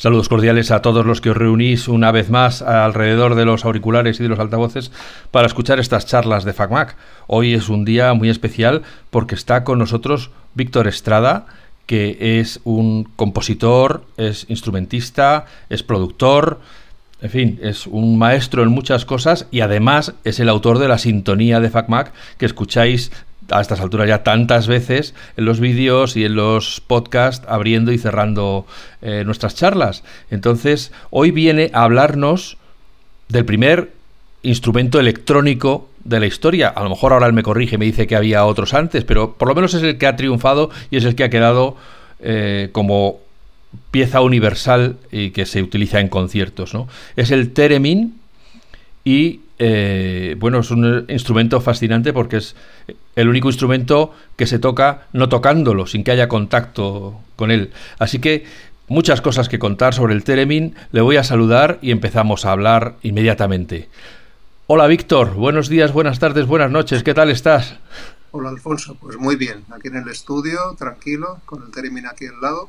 Saludos cordiales a todos los que os reunís una vez más alrededor de los auriculares y de los altavoces para escuchar estas charlas de FacMac. Hoy es un día muy especial porque está con nosotros Víctor Estrada, que es un compositor, es instrumentista, es productor, en fin, es un maestro en muchas cosas y además es el autor de la sintonía de FacMac que escucháis a estas alturas ya tantas veces en los vídeos y en los podcasts abriendo y cerrando eh, nuestras charlas. Entonces, hoy viene a hablarnos del primer instrumento electrónico de la historia. A lo mejor ahora él me corrige y me dice que había otros antes, pero por lo menos es el que ha triunfado y es el que ha quedado eh, como pieza universal y que se utiliza en conciertos. ¿no? Es el Theremin y eh, bueno, es un instrumento fascinante porque es el único instrumento que se toca no tocándolo, sin que haya contacto con él. Así que muchas cosas que contar sobre el Teremin. Le voy a saludar y empezamos a hablar inmediatamente. Hola Víctor, buenos días, buenas tardes, buenas noches, ¿qué tal estás? Hola Alfonso, pues muy bien, aquí en el estudio, tranquilo, con el Teremin aquí al lado.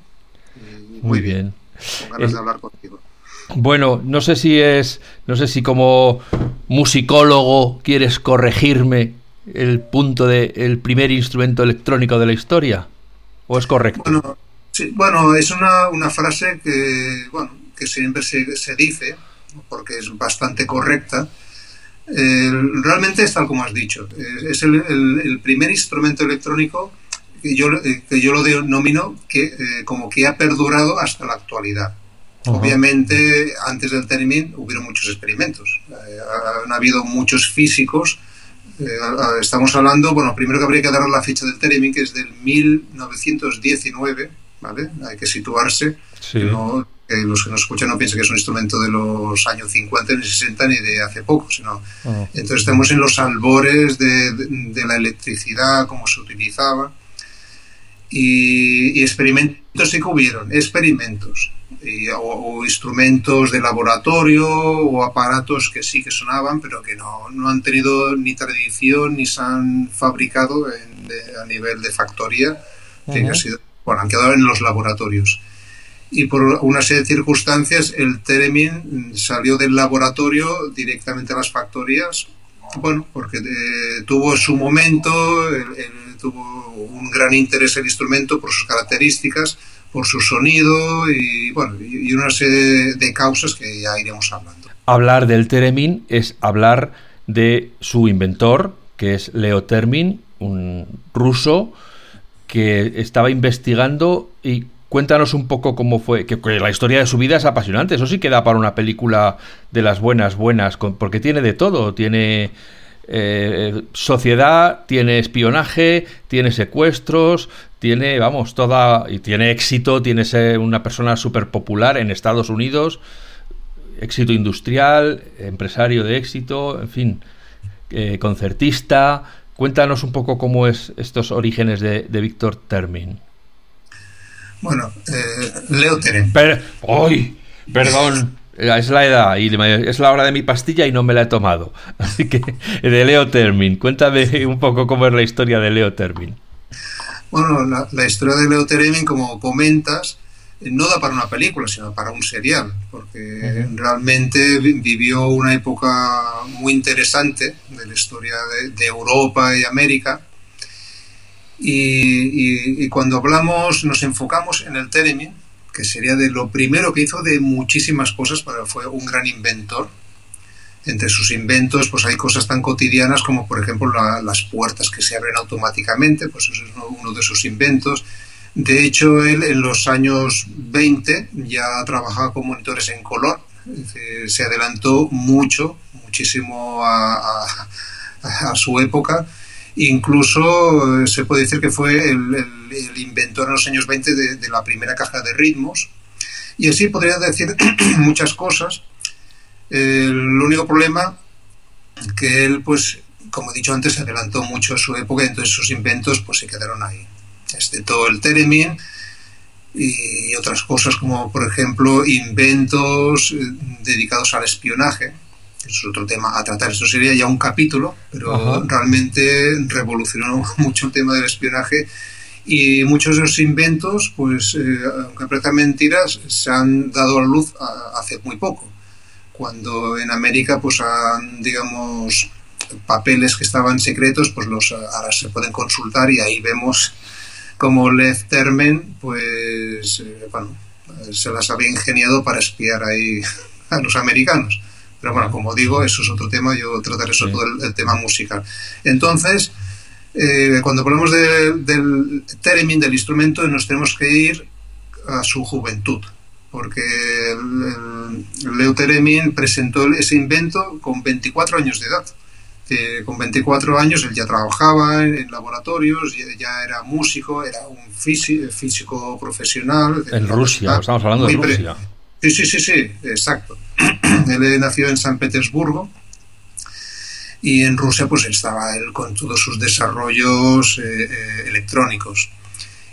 muy, bien. Con ganas de hablar contigo. Bueno, no sé si es, no sé si como musicólogo quieres corregirme el punto de el primer instrumento electrónico de la historia, o es correcto. Bueno, bueno es una, una, frase que, bueno, que siempre se, se dice, porque es bastante correcta. realmente es tal como has dicho. Es el, el, primer instrumento electrónico que yo, que yo lo denomino que, eh, como que ha perdurado hasta la actualidad. Obviamente, antes del Theremin hubieron muchos experimentos. Eh, han habido muchos físicos. Eh, estamos hablando, bueno, primero que habría que dar la fecha del Theremin, que es del 1919, ¿vale? Hay que situarse. No, que los que nos escuchan no piensen que es un instrumento de los años 50 ni 60 ni de hace poco, sino... Entonces estamos en los albores de, de, la electricidad, cómo se utilizaba. Y, y experimentos sí que hubieron, experimentos o, instrumentos de laboratorio o aparatos que sí que sonaban, pero que no, no han tenido ni tradición ni se han fabricado a nivel de factoría, que han, sido, bueno, han quedado en los laboratorios. Y por una serie de circunstancias, el Teremin salió del laboratorio directamente a las factorías, bueno, porque eh, tuvo su momento, tuvo un gran interés el instrumento por sus características, por su sonido y, bueno, y una serie de causas que ya iremos hablando. Hablar del Teremin es hablar de su inventor, que es Leo Termin, un ruso que estaba investigando y cuéntanos un poco cómo fue, que, la historia de su vida es apasionante, eso sí queda para una película de las buenas, buenas, porque tiene de todo, tiene eh, sociedad, tiene espionaje, tiene secuestros, tiene, vamos, toda. y tiene éxito, tiene ser una persona súper popular en Estados Unidos, éxito industrial, empresario de éxito, en fin, eh, concertista. Cuéntanos un poco cómo es estos orígenes de, Víctor Termin. Bueno, eh, Leo Termin. ¡Ay! Perdón. Es la edad y es la hora de mi pastilla y no me la he tomado. Así que, de Leo Termin, cuéntame un poco cómo es la historia de Leo Termin. Bueno, la, historia de Leo Teremin, como comentas, eh, no da para una película, sino para un serial, porque realmente vivió una época muy interesante de la historia de, Europa y América. Y, cuando hablamos, nos enfocamos en el Teremin, que sería de lo primero que hizo de muchísimas cosas, pero fue un gran inventor entre sus inventos pues hay cosas tan cotidianas como por ejemplo las puertas que se abren automáticamente, pues eso es uno de sus inventos. De hecho, él en los años 20 ya trabajaba con monitores en color, se adelantó mucho, muchísimo a, su época. Incluso eh, se puede decir que fue el, inventor en los años 20 de, la primera caja de ritmos. Y así podría decir muchas cosas el único problema que él, pues, como he dicho antes, se adelantó mucho a su época entonces sus inventos pues se quedaron ahí. Todo el Teremin y otras cosas como, por ejemplo, inventos eh, dedicados al espionaje. Eso es otro tema a tratar. Esto sería ya un capítulo, pero realmente revolucionó mucho el tema del espionaje Y muchos de esos inventos, pues, eh, aunque parezcan mentiras, se han dado a luz hace muy poco. Cuando en América, pues, han, digamos, papeles que estaban secretos, pues los ahora se pueden consultar y ahí vemos como Lev Termen, pues, eh, bueno, se las había ingeniado para espiar ahí a los americanos. Pero bueno, como digo, eso es otro tema, yo trataré sobre todo el, tema musical. Entonces, eh, cuando hablamos del theremin, del instrumento, nos tenemos que ir a su juventud, porque el, Leo Theremin presentó ese invento con 24 años de edad. con 24 años él ya trabajaba en, laboratorios, ya, era músico, era un físico, físico profesional. En Rusia, estamos hablando de Rusia. Sí, sí, sí, sí, exacto. él nació en San Petersburgo y en Rusia pues estaba él con todos sus desarrollos eh, eh, electrónicos.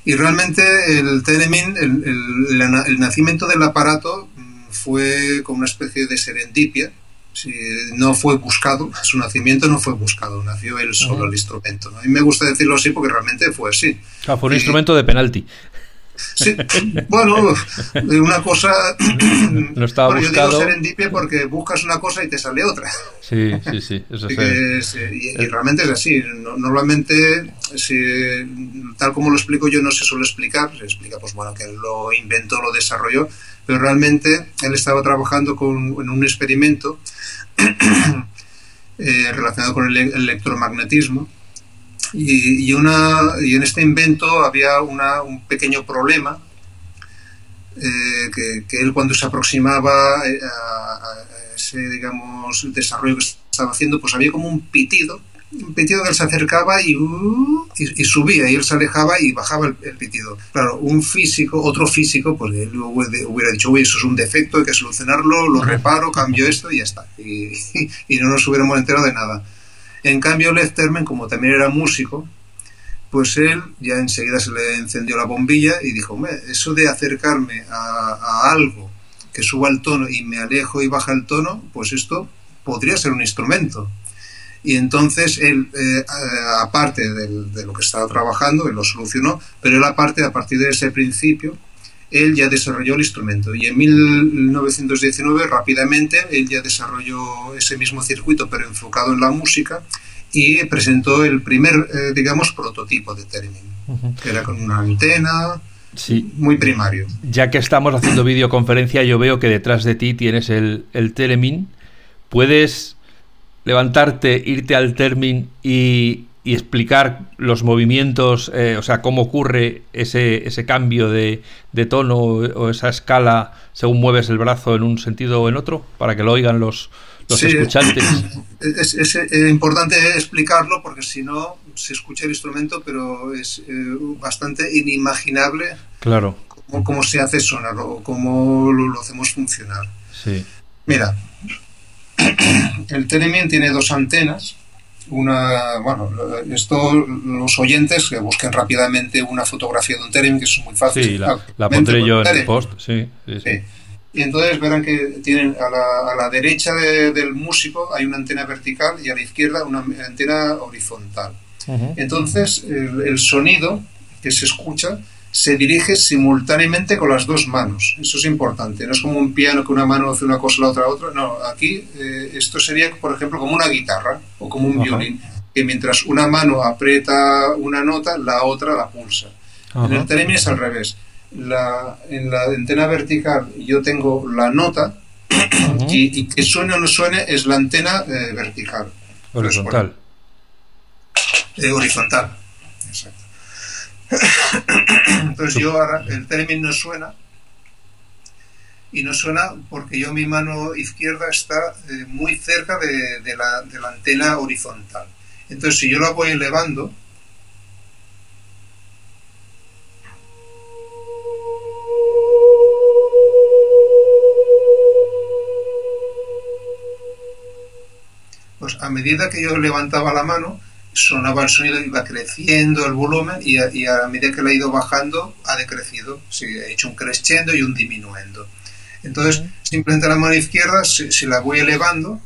Y realmente el Telemin, el, nacimiento del aparato mm, fue como una especie de serendipia, no fue buscado, su nacimiento no fue buscado, nació él solo el instrumento. Mí me gusta decirlo así porque realmente fue así. Ah, fue un instrumento de penalti. Sí, bueno, una cosa. No estaba bueno, buscado. Yo digo serendipia porque buscas una cosa y te sale otra. Sí, sí, sí. Eso es, y, realmente es así. Normalmente, si, tal como lo explico yo, no se suele explicar. Se explica, pues bueno, que él lo inventó, lo desarrolló, pero realmente él estaba trabajando con, en un experimento eh, relacionado con el electromagnetismo y, una, y en este invento había una, un pequeño problema eh, que, que, él cuando se aproximaba eh, a, ese digamos desarrollo que estaba haciendo pues había como un pitido un pitido que él se acercaba y, uh, y, subía y él se alejaba y bajaba el, pitido. Claro, un físico, otro físico, pues él hubiera dicho, uy, eso es un defecto, hay que solucionarlo, lo reparo, cambio esto y ya está. Y, y no nos hubiéramos enterado de nada. En cambio, Lefterman, como también era músico, pues él ya enseguida se le encendió la bombilla y dijo, eso de acercarme a, algo que suba el tono y me alejo y baja el tono, pues esto podría ser un instrumento. Y entonces él, eh, aparte de lo que estaba trabajando, él lo solucionó, pero él aparte, a partir de ese principio, él ya desarrolló el instrumento y en 1919 rápidamente él ya desarrolló ese mismo circuito pero enfocado en la música y presentó el primer, eh, digamos, prototipo de Theremin, que era con una antena, sí. muy primario. Ya que estamos haciendo videoconferencia, yo veo que detrás de ti tienes el, el Theremin. ¿Puedes levantarte, irte al Theremin y, y explicar los movimientos, eh, o sea, cómo ocurre ese, ese cambio de, de, tono o esa escala según mueves el brazo en un sentido o en otro, para que lo oigan los, los escuchantes. Es, es, importante explicarlo porque si no se escucha el instrumento, pero es eh, bastante inimaginable claro. cómo, se hace sonar o cómo lo, lo hacemos funcionar. Sí. Mira, el Telemien tiene dos antenas una, bueno, esto los oyentes que busquen rápidamente una fotografía de un Terem, que es muy fácil. Sí, la, pondré yo en el post, sí, Y entonces verán que tienen a la, a la derecha del músico hay una antena vertical y a la izquierda una antena horizontal. Entonces el, el sonido que se escucha se dirige simultáneamente con las dos manos. Eso es importante. No es como un piano que una mano hace una cosa y la otra otra. No, aquí eh, esto sería, por ejemplo, como una guitarra o como un violín, que mientras una mano aprieta una nota, la otra la pulsa. En el Teremin es al revés. La, en la antena vertical yo tengo la nota y, que suene o no suene es la antena eh, vertical. Horizontal. Eh, horizontal. Entonces yo ahora, el término no suena y no suena porque yo mi mano izquierda está eh, muy cerca de, la, de, la, antena horizontal. Entonces si yo la voy elevando, pues a medida que yo levantaba la mano, sonaba el sonido, iba creciendo el volumen y a, medida que le ha ido bajando ha decrecido, sí, ha hecho un crescendo y un diminuendo. Entonces, simplemente la mano izquierda, si, la voy elevando,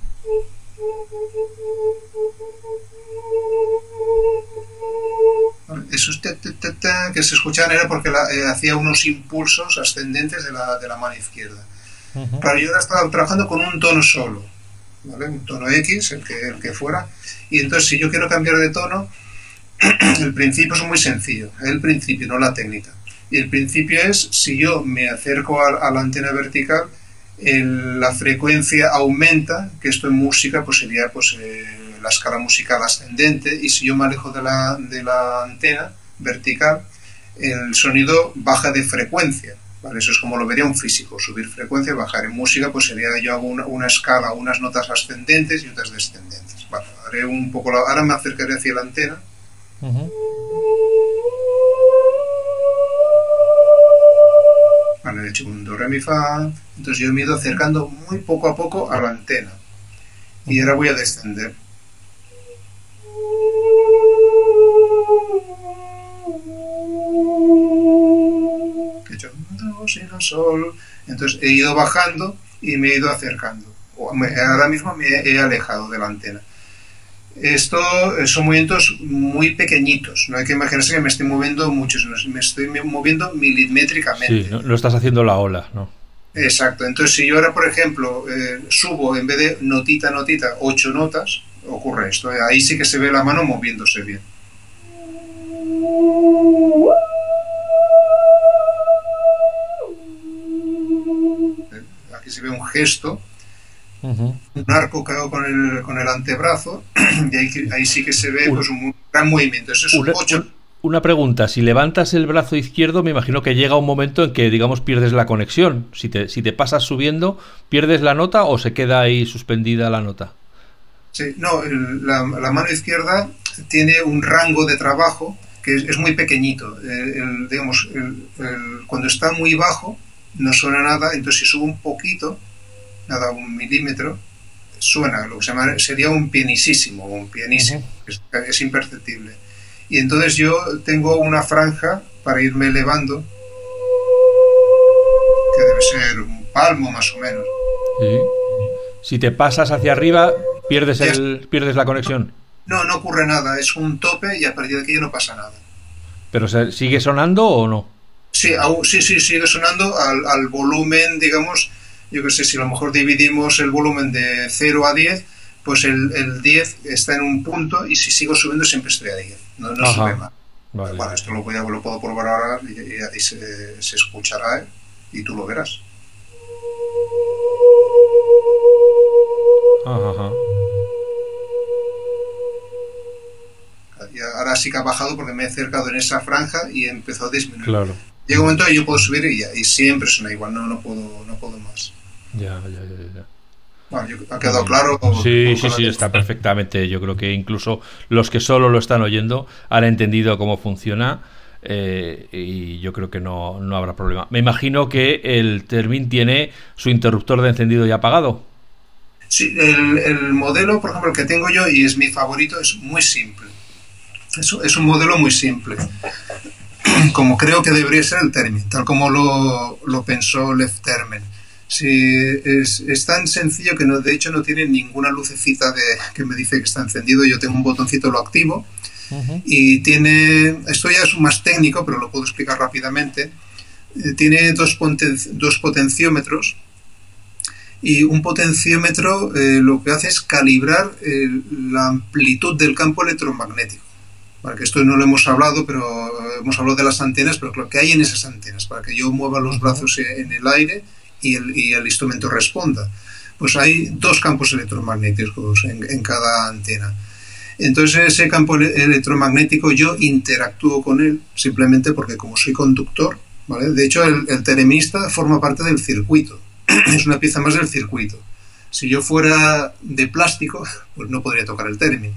esos que se escuchaban era porque eh, hacía unos impulsos ascendentes de la, de la mano izquierda. Pero yo ahora estaba trabajando con un tono solo, ¿vale? un tono X, el que, el que fuera, y entonces si yo quiero cambiar de tono, el principio es muy sencillo, el principio, no la técnica. Y el principio es, si yo me acerco a, la antena vertical, la frecuencia aumenta, que esto en música pues sería pues, eh, la escala musical ascendente, y si yo me alejo de la, de la antena vertical, el sonido baja de frecuencia. ¿Vale? Eso es como lo vería un físico, subir frecuencia, bajar. En música pues sería yo hago una, escala, unas notas ascendentes y otras descendentes. Vale, haré un poco ahora me acercaré hacia la antena. Vale, he hecho un do, re, mi, fa. Entonces yo me he ido acercando muy poco a poco a la antena. Y ahora voy a descender. He hecho do, si, no, sol. Entonces he ido bajando y me he ido acercando. Ahora mismo me he alejado de la antena. Esto son movimientos muy pequeñitos, no hay que imaginarse que me estoy moviendo mucho, me estoy moviendo milimétricamente. Sí, no, estás haciendo la ola, ¿no? Exacto, entonces si yo ahora, por ejemplo, eh, subo en vez de notita, notita, ocho notas, ocurre esto, ahí sí que se ve la mano moviéndose bien. Se ve un gesto un arco hago con el, con el antebrazo y ahí, sí que se ve pues, un gran movimiento. Eso es una, una pregunta, si levantas el brazo izquierdo, me imagino que llega un momento en que, digamos, pierdes la conexión. Si te, si te pasas subiendo, ¿pierdes la nota o se queda ahí suspendida la nota? Sí, no, la, mano izquierda tiene un rango de trabajo que es, muy pequeñito. digamos, cuando está muy bajo no suena nada, entonces si subo un poquito, nada, un milímetro, suena, lo que se llama, sería un pianisísimo, un pianísimo, es, imperceptible. Y entonces yo tengo una franja para irme elevando, que debe ser un palmo más o menos. Si te pasas hacia arriba, pierdes, el, pierdes la conexión. No, no ocurre nada, es un tope y a partir de aquí ya no pasa nada. ¿Pero sigue sonando o no? Sí, sí, sí, sigue sonando al, al volumen, digamos, yo que sé, si a lo mejor dividimos el volumen de 0 a 10, pues el, el 10 está en un punto y si sigo subiendo siempre estoy a 10, no, no sube más. Bueno, esto lo, lo, puedo probar ahora y, se, se, escuchará ¿eh? y tú lo verás. Ajá. Y ahora sí que ha bajado porque me he acercado en esa franja y empezó a disminuir. Claro. Llega un momento que yo puedo subir y, ya, y siempre suena igual, no, no, puedo, no puedo más. Ya, ya, ya, ya. Bueno, ¿Ha quedado claro? Sí, sí, sí, está perfectamente. Yo creo que incluso los que solo lo están oyendo han entendido cómo funciona eh, y yo creo que no, no, habrá problema. Me imagino que el Termin tiene su interruptor de encendido y apagado. Sí, el, el, modelo, por ejemplo, el que tengo yo y es mi favorito, es muy simple. Es, es un modelo muy simple. Como creo que debería ser el Termin, tal como lo, lo pensó Left Termen Sí, es, es, tan sencillo que no, de hecho no tiene ninguna lucecita de, que me dice que está encendido. Yo tengo un botoncito, lo activo. Y tiene, esto ya es más técnico, pero lo puedo explicar rápidamente. Eh, tiene dos, dos potenciómetros. Y un potenciómetro eh, lo que hace es calibrar eh, la amplitud del campo electromagnético. Para que esto no lo hemos hablado, pero hemos hablado de las antenas, pero lo que hay en esas antenas, para que yo mueva los brazos en el aire y el, y el instrumento responda. Pues hay dos campos electromagnéticos en, cada antena. Entonces ese campo electromagnético yo interactúo con él simplemente porque como soy conductor, ¿vale? De hecho el, el teremista forma parte del circuito, es una pieza más del circuito. Si yo fuera de plástico, pues no podría tocar el teremi,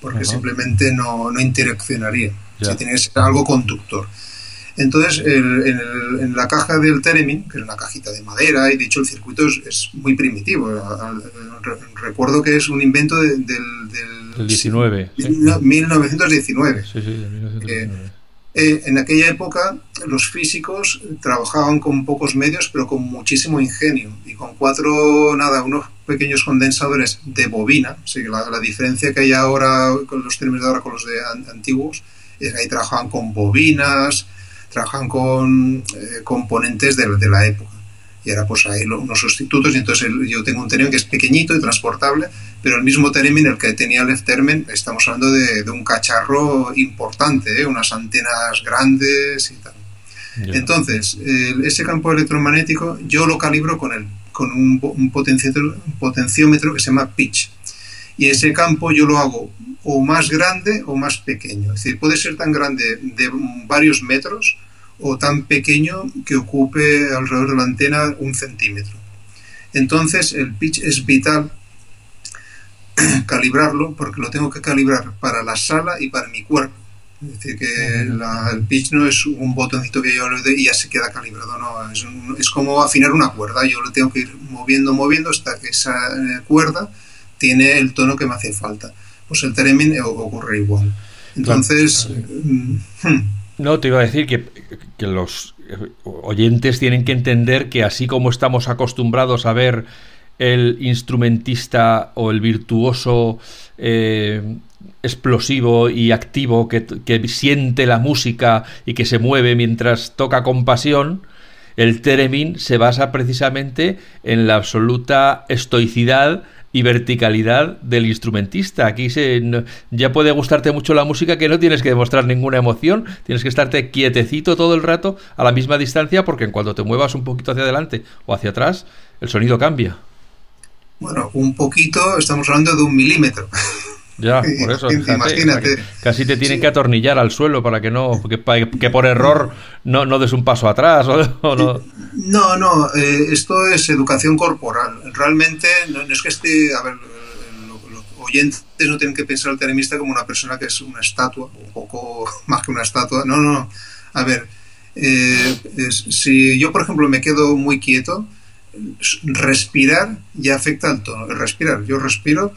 porque simplemente no, no interaccionaría. tiene que ser algo conductor. Entonces, en, la caja del Teremin, que es una cajita de madera, y de hecho el circuito es, muy primitivo. recuerdo que es un invento del, del 19. 1919. Sí, sí, 1919. Eh, en aquella época los físicos trabajaban con pocos medios pero con muchísimo ingenio y con cuatro, nada, unos pequeños condensadores de bobina, la, la, diferencia que hay ahora con los términos de ahora con los de antiguos ahí trabajaban con bobinas, trabajaban con eh, componentes de, la época. Y era pues ahí unos sustitutos, y entonces yo tengo un Theremin que es pequeñito y transportable, pero el mismo Theremin, el que tenía el Termen, estamos hablando de, de un cacharro importante, ¿eh? unas antenas grandes y tal. Entonces, ese campo electromagnético yo lo calibro con, el, con un, un, potenciómetro que se llama pitch. Y ese campo yo lo hago o más grande o más pequeño. Es decir, puede ser tan grande de varios metros o tan pequeño que ocupe alrededor de la antena un centímetro. Entonces, el pitch es vital calibrarlo porque lo tengo que calibrar para la sala y para mi cuerpo es decir, que el pitch no es un botoncito que yo le doy y ya se queda calibrado, no, es, es, como afinar una cuerda, yo lo tengo que ir moviendo, moviendo hasta que esa eh, cuerda tiene el tono que me hace falta. Pues el Theremin ocurre igual. Entonces... Mm, hmm. No, te iba a decir que, que los oyentes tienen que entender que así como estamos acostumbrados a ver el instrumentista o el virtuoso eh, explosivo y activo que, siente la música y que se mueve mientras toca con pasión, el Teremin se basa precisamente en la absoluta estoicidad y verticalidad del instrumentista. Aquí se, ya puede gustarte mucho la música que no tienes que demostrar ninguna emoción, tienes que estarte quietecito todo el rato a la misma distancia porque en cuanto te muevas un poquito hacia adelante o hacia atrás, el sonido cambia. Bueno, un poquito, estamos hablando de un milímetro. Ya, por eso, imagínate. Casi te tienen que atornillar al suelo para que no, que, por error no, no des un paso atrás. ¿o no? no, no, eh, esto es educación corporal. Realmente no, es que esté, a ver, los oyentes no tienen que pensar al telemista como una persona que es una estatua, un poco más que una estatua. No, no, a ver, eh, si yo, por ejemplo, me quedo muy quieto, respirar ya afecta al tono. Respirar, yo respiro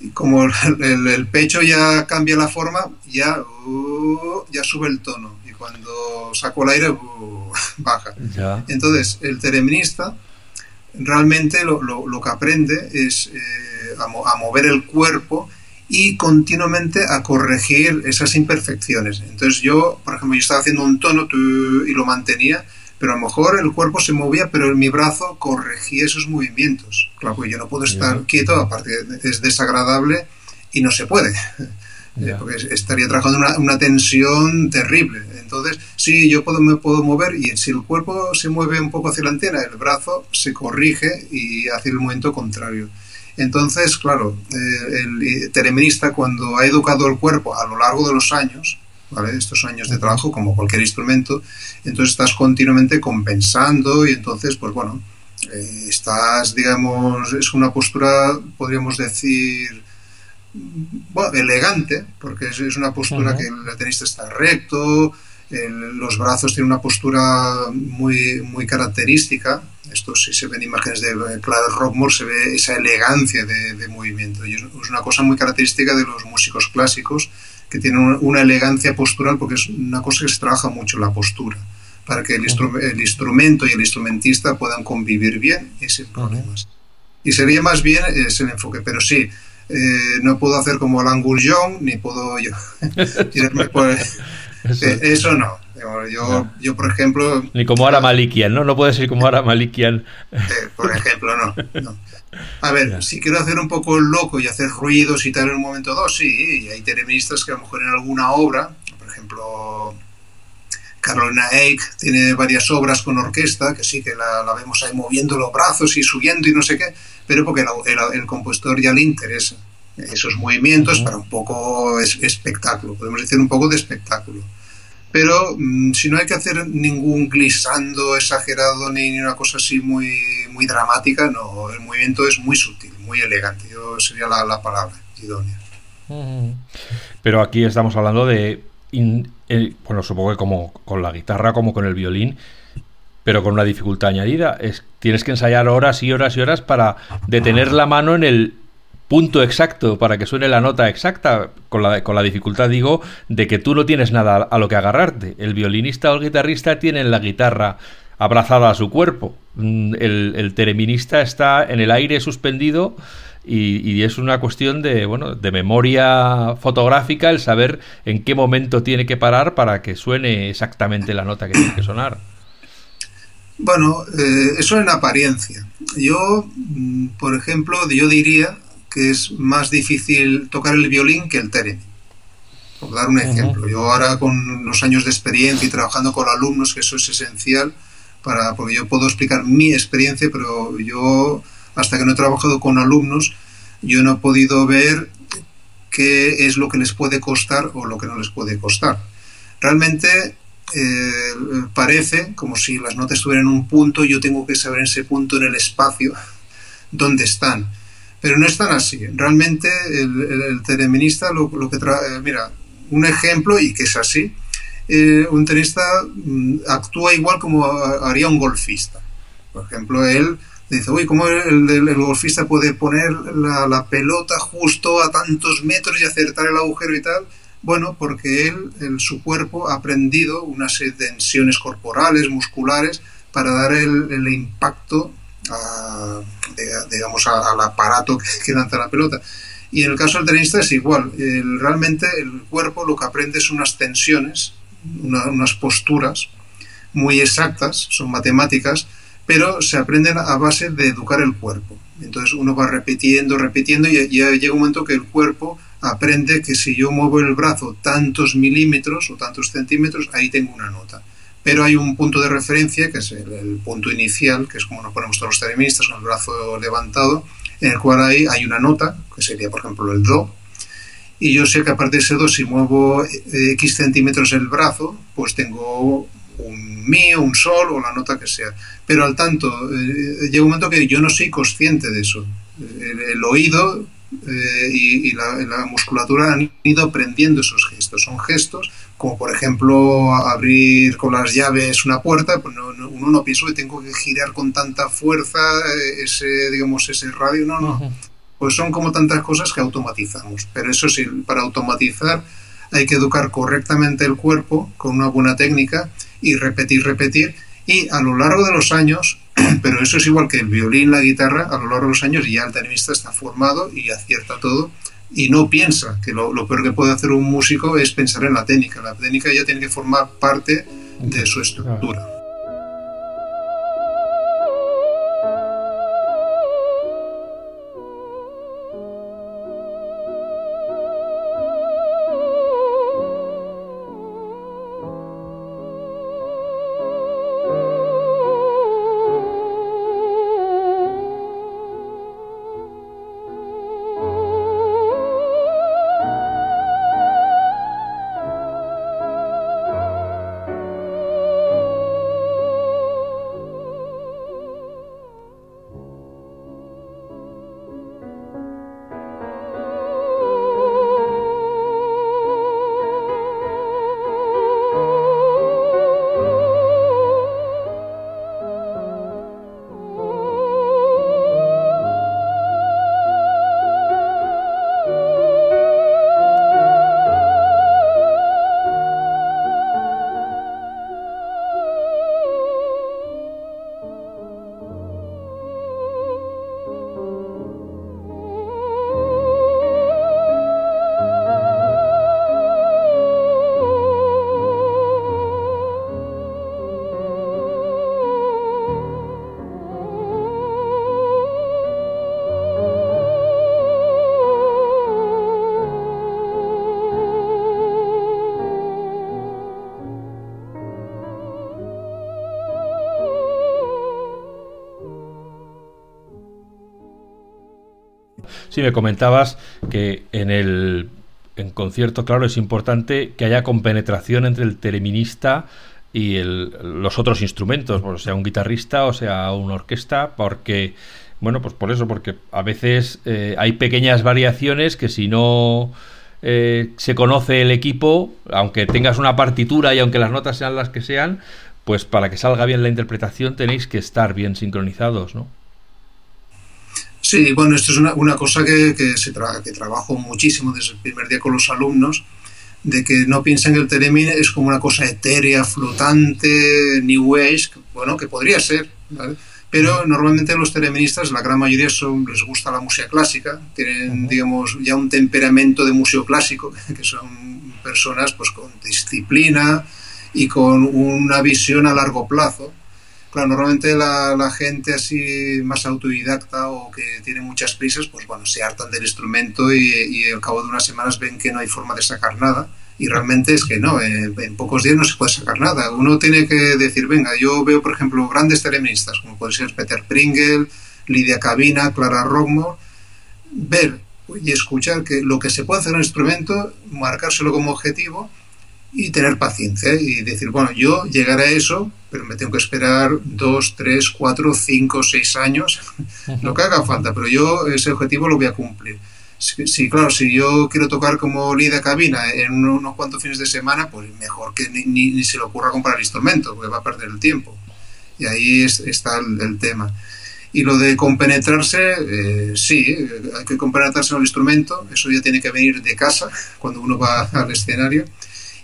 y como el, pecho ya cambia la forma, ya, uh, ya sube el tono. Y cuando saco el aire, uh, baja. Entonces, el tereminista realmente lo, lo, que aprende es eh, a, mover el cuerpo y continuamente a corregir esas imperfecciones. Entonces yo, por ejemplo, yo estaba haciendo un tono y lo mantenía, pero a lo mejor el cuerpo se movía, pero mi brazo corregía esos movimientos. Claro, pues yo no puedo estar quieto, aparte es desagradable y no se puede. Eh, porque estaría trabajando una, una, tensión terrible. Entonces, sí, yo puedo, me puedo mover y si el cuerpo se mueve un poco hacia la antena, el brazo se corrige y hace el movimiento contrario. Entonces, claro, eh, el tereminista cuando ha educado el cuerpo a lo largo de los años, estos años de trabajo, como cualquier instrumento, entonces estás continuamente compensando y entonces, pues bueno, eh, estás, digamos, es una postura, podríamos decir, bueno, elegante, porque es, una postura que el tenista está recto, los brazos tienen una postura muy, muy característica. Esto si se ven imágenes de Clara Rockmore, se ve esa elegancia de, de movimiento. Y es una cosa muy característica de los músicos clásicos que tiene una elegancia postural porque es una cosa que se trabaja mucho, la postura, para que el, el instrumento y el instrumentista puedan convivir bien, ese problema. Y sería más bien ese el enfoque, pero sí, eh, no puedo hacer como Alan Goujon, ni puedo yo tirarme por... Eso. Eh, eso no. Yo, yo, por ejemplo... Ni como Ara Malikian, ¿no? No puede ser como Ara Malikian. Eh, por ejemplo, no. no. A ver, si quiero hacer un poco el loco y hacer ruidos y tal en un momento dos, sí, y hay teleministas que a lo mejor en alguna obra, por ejemplo, Carolina Eich tiene varias obras con orquesta, que sí que la, vemos ahí moviendo los brazos y subiendo y no sé qué, pero porque el, el compositor ya le interesa esos movimientos para un poco espectáculo, podemos decir un poco de espectáculo pero mm, si no hay que hacer ningún glissando exagerado ni, una cosa así muy, muy dramática, no, el movimiento es muy sutil, muy elegante, yo sería la, palabra idónea. Pero aquí estamos hablando de, bueno, supongo que como con la guitarra como con el violín, pero con una dificultad añadida, es, tienes que ensayar horas y horas y horas para detener la mano en el punto exacto para que suene la nota exacta, con la, con la dificultad, digo, de que tú no tienes nada a lo que agarrarte. El violinista o el guitarrista tienen la guitarra abrazada a su cuerpo. Mm, el, el tereminista está en el aire suspendido y, es una cuestión de, bueno, de memoria fotográfica el saber en qué momento tiene que parar para que suene exactamente la nota que tiene que sonar. Bueno, eh, eso en apariencia. Yo, mm, por ejemplo, yo diría que es más difícil tocar el violín que el theremin. Por dar un ejemplo. Yo ahora con los años de experiencia y trabajando con alumnos, que eso es esencial, para, porque yo puedo explicar mi experiencia, pero yo hasta que no he trabajado con alumnos, yo no he podido ver qué es lo que les puede costar o lo que no les puede costar. Realmente eh, parece como si las notas estuvieran en un punto, yo tengo que saber ese punto en el espacio dónde están. Pero no están así. Realmente el, el, lo, lo que trae, mira, un ejemplo y que es así, eh, un tenista mm, actúa igual como haría un golfista. Por ejemplo, él dice, uy, ¿cómo el, golfista puede poner la, pelota justo a tantos metros y acertar el agujero y tal? Bueno, porque él, su cuerpo ha aprendido unas tensiones corporales, musculares, para dar el, impacto, digamos, al aparato que, lanza la pelota. Y en el caso del tenista es igual. realmente el cuerpo lo que aprende son unas tensiones, unas posturas muy exactas, son matemáticas, pero se aprenden a base de educar el cuerpo. Entonces uno va repitiendo, repitiendo y ya llega un momento que el cuerpo aprende que si yo muevo el brazo tantos milímetros o tantos centímetros, ahí tengo una nota. Pero hay un punto de referencia, que es el, punto inicial, que es como nos ponemos todos los teleministas con el brazo levantado, en el cual hay, hay una nota, que sería por ejemplo el Do, y yo sé que aparte de ese Do, si muevo eh, X centímetros el brazo, pues tengo un mi, un sol o la nota que sea. Pero al tanto, eh, llega un momento que yo no soy consciente de eso. El, oído eh, y, la, musculatura han ido aprendiendo esos gestos. Son gestos como por ejemplo abrir con las llaves una puerta, pues uno no piensa que tengo que girar con tanta fuerza eh, ese, digamos, ese radio, no, no. Pues son como tantas cosas que automatizamos. Pero eso sí, para automatizar hay que educar correctamente el cuerpo con una buena técnica y repetir, repetir. Y a lo largo de los años, pero eso es igual que el violín, la guitarra, a lo largo de los años ya el tenista está formado y acierta todo y no piensa, que lo, lo, peor que puede hacer un músico es pensar en la técnica. La técnica ya tiene que formar parte de su estructura. Sí, me comentabas que en el en concierto, claro, es importante que haya compenetración entre el teleminista y los otros instrumentos, sea un guitarrista o sea una orquesta, porque, bueno, pues por eso, porque a veces eh, hay pequeñas variaciones que si no eh, se conoce el equipo, aunque tengas una partitura y aunque las notas sean las que sean, pues para que salga bien la interpretación tenéis que estar bien sincronizados, ¿no? Sí, bueno, esto es una, una cosa que, que, se que trabajo muchísimo desde el primer día con los alumnos, de que no piensen que el Telemin es como una cosa etérea, flotante, New Age, bueno, que podría ser, ¿vale? pero normalmente los teleministas, la gran mayoría son, les gusta la música clásica, tienen, digamos, ya un temperamento de museo clásico, que son personas pues con disciplina y con una visión a largo plazo. Claro, normalmente la, gente así más autodidacta o que tiene muchas prisas, pues bueno, se hartan del instrumento y, y al cabo de unas semanas ven que no hay forma de sacar nada y realmente es que no, en, pocos días no se puede sacar nada. Uno tiene que decir, venga, yo veo, por ejemplo, grandes teleministas, como puede ser Peter Pringle, Lidia Cabina, Clara Rockmore, ver y escuchar que lo que se puede hacer en un instrumento, marcárselo como objetivo y tener paciencia y decir, bueno, yo llegaré a eso, pero me tengo que esperar dos, tres, cuatro, cinco, seis años, lo que haga falta, pero yo ese objetivo lo voy a cumplir. Sí, claro, si yo quiero tocar como líder cabina en unos cuantos fines de semana, pues mejor que ni, ni, se le ocurra comprar instrumento, porque va a perder el tiempo. Y ahí es, está el, el, tema. Y lo de compenetrarse, eh, sí, hay que compenetrarse en el instrumento, eso ya tiene que venir de casa, cuando uno va al escenario.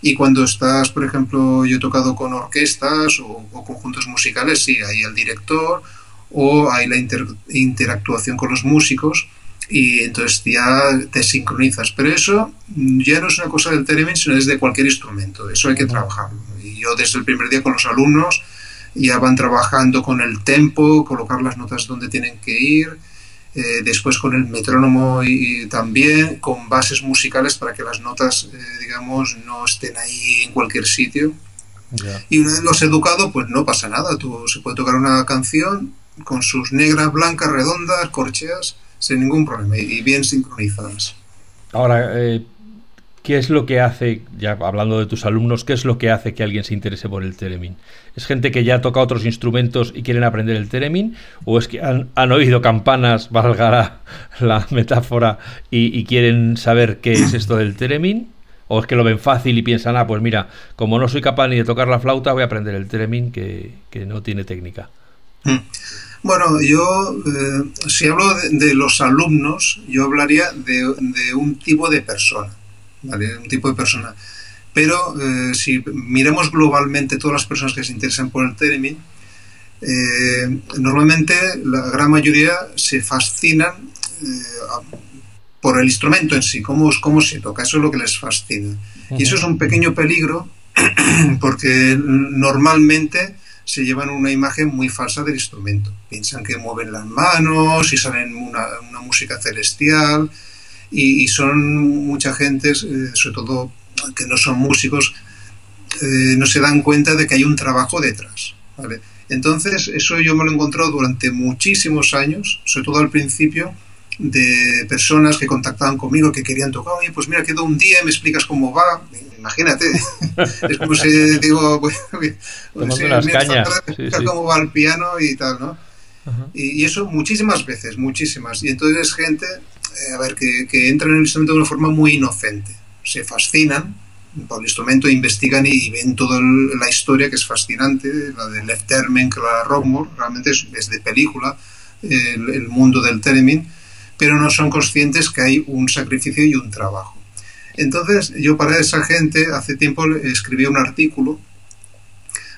Y cuando estás, por ejemplo, yo he tocado con orquestas o, o conjuntos musicales, sí, hay el director o hay la inter, interactuación con los músicos y entonces ya te sincronizas. Pero eso ya no es una cosa del theremin, sino es de cualquier instrumento. Eso hay que trabajarlo. Y yo desde el primer día con los alumnos ya van trabajando con el tempo, colocar las notas donde tienen que ir, eh, después con el metrónomo y, y, también con bases musicales para que las notas, eh, digamos, no estén ahí en cualquier sitio. Yeah. Y una vez los educado, pues no pasa nada. Tú se puede tocar una canción con sus negras, blancas, redondas, corcheas, sin ningún problema y bien sincronizadas. Ahora, eh, ¿qué es lo que hace, ya hablando de tus alumnos, qué es lo que hace que alguien se interese por el Teremin? ¿Es gente que ya toca otros instrumentos y quieren aprender el Teremin? ¿O es que han, han oído campanas, valga la, metáfora, y, quieren saber qué es esto del Teremin? ¿O es que lo ven fácil y piensan, ah, pues mira, como no soy capaz ni de tocar la flauta, voy a aprender el Teremin que, que no tiene técnica? Mm. Bueno, yo, eh, si hablo de, los alumnos, yo hablaría de, un tipo de persona, ¿vale? Un tipo de persona. Pero eh, si miramos globalmente todas las personas que se interesan por el Theremin, eh, normalmente la gran mayoría se fascinan eh, por el instrumento en sí, cómo, cómo se toca, eso es lo que les fascina. Y eso es un pequeño peligro porque normalmente se llevan una imagen muy falsa del instrumento. Piensan que mueven las manos y salen una, una música celestial y, y, son mucha gente, eh, sobre todo que no son músicos, eh, no se dan cuenta de que hay un trabajo detrás. ¿vale? Entonces, eso yo me lo he encontrado durante muchísimos años, sobre todo al principio, de personas que contactaban conmigo que querían tocar, oye, pues mira, quedo un día, me explicas cómo va, imagínate, es como si digo, pues, pues sí, unas cañas. Sí, sí. cómo va el piano y tal, ¿no? Uh -huh. y, y, eso muchísimas veces, muchísimas. Y entonces es gente, eh, a ver, que, que, entra en el instrumento de una forma muy inocente. Se fascinan por el instrumento, investigan y, ven toda la historia que es fascinante, la de Left Termen, la Rockmore, realmente es, de película, el, el mundo del theremin, pero no son conscientes que hay un sacrificio y un trabajo. Entonces, yo para esa gente hace tiempo escribí un artículo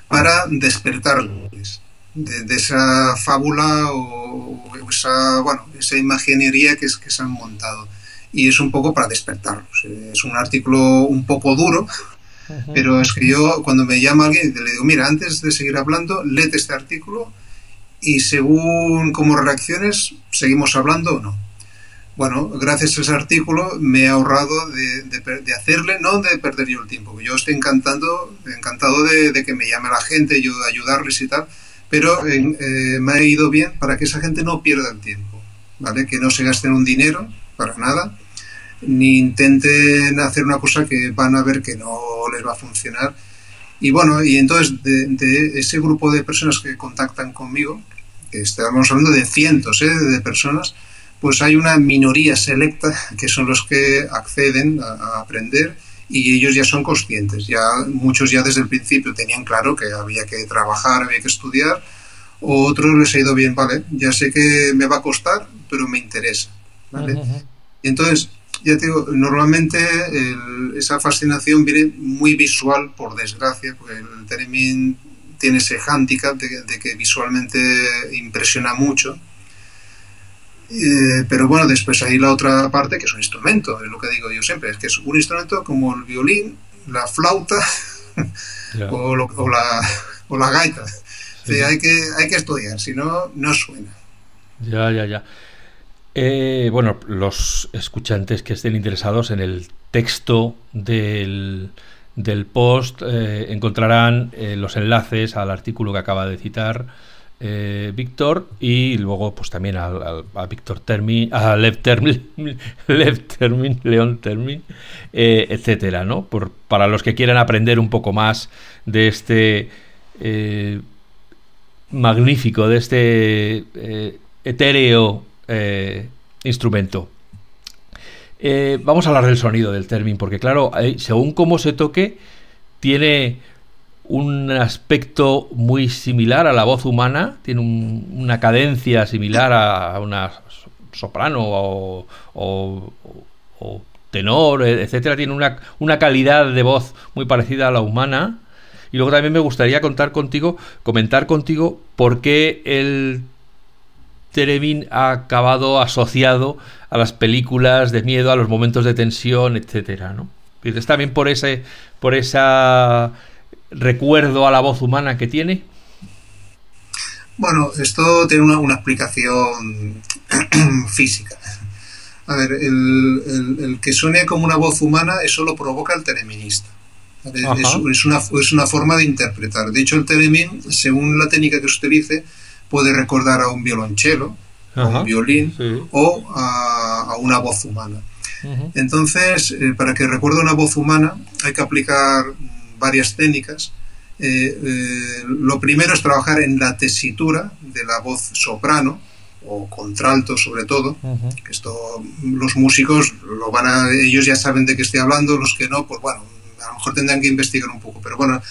para despertarles de, de esa fábula o, o, esa, bueno, esa imaginería que, es, que se han montado. Y es un poco para despertarlos. Es un artículo un poco duro, uh -huh. pero es que yo cuando me llama alguien le digo, mira, antes de seguir hablando, léete este artículo y según cómo reacciones, seguimos hablando o no bueno, gracias a ese artículo me he ahorrado de, de, de, hacerle, no de perder yo el tiempo. Yo estoy encantando, encantado de, de que me llame la gente, yo de ayudarles y tal, pero eh, me ha ido bien para que esa gente no pierda el tiempo, ¿vale? Que no se gasten un dinero para nada, ni intenten hacer una cosa que van a ver que no les va a funcionar. Y bueno, y entonces de, de ese grupo de personas que contactan conmigo, que estamos hablando de cientos ¿eh? de personas, pues hay una minoría selecta que son los que acceden a, a, aprender y ellos ya son conscientes, ya muchos ya desde el principio tenían claro que había que trabajar, había que estudiar, otros les ha ido bien, vale, ya sé que me va a costar, pero me interesa, ¿vale? Uh -huh. Y entonces, ya te digo, normalmente el, esa fascinación viene muy visual, por desgracia, porque el Teremin tiene ese hándicap de, que visualmente impresiona mucho. Eh, pero bueno, después hay la otra parte que es un instrumento, es lo que digo yo siempre, es que es un instrumento como el violín, la flauta o, la, o, la, gaita. hay, que, hay que estudiar, si no, no suena. Ya, ya, ya. Eh, bueno, los escuchantes que estén interesados en el texto del, del post eh, encontrarán eh, los enlaces al artículo que acaba de citar Víctor y luego pues también a, a, Víctor Termin, a Lev Termin, Lev Termin, León Termin, etcétera, ¿no? Para los que quieran aprender un poco más de este magnífico, de este etéreo eh, instrumento. Eh, vamos a hablar del sonido del término, porque claro, según cómo se toque, tiene un aspecto muy similar a la voz humana, tiene una cadencia similar a una soprano o, tenor, etcétera, tiene una, una, calidad de voz muy parecida a la humana. Y luego también me gustaría contar contigo, comentar contigo por qué el Teremin ha acabado asociado a las películas de miedo, a los momentos de tensión, etcétera, ¿no? ¿Es también por ese, por esa recuerdo a la voz humana que tiene? Bueno, esto tiene una, explicación física. A ver, el, que suene como una voz humana, eso lo provoca el tereminista. Es, una, es, una, forma de interpretar. De hecho, el teremin, según la técnica que se utilice, puede recordar a un violonchelo, a un violín o a, una voz humana. Entonces, eh, para que recuerde una voz humana hay que aplicar varias técnicas. Eh, eh, lo primero es trabajar en la tesitura de la voz soprano o contralto sobre todo. Esto los músicos lo van a, ellos ya saben de qué estoy hablando, los que no, pues bueno, a lo mejor tendrán que investigar un poco. Pero bueno,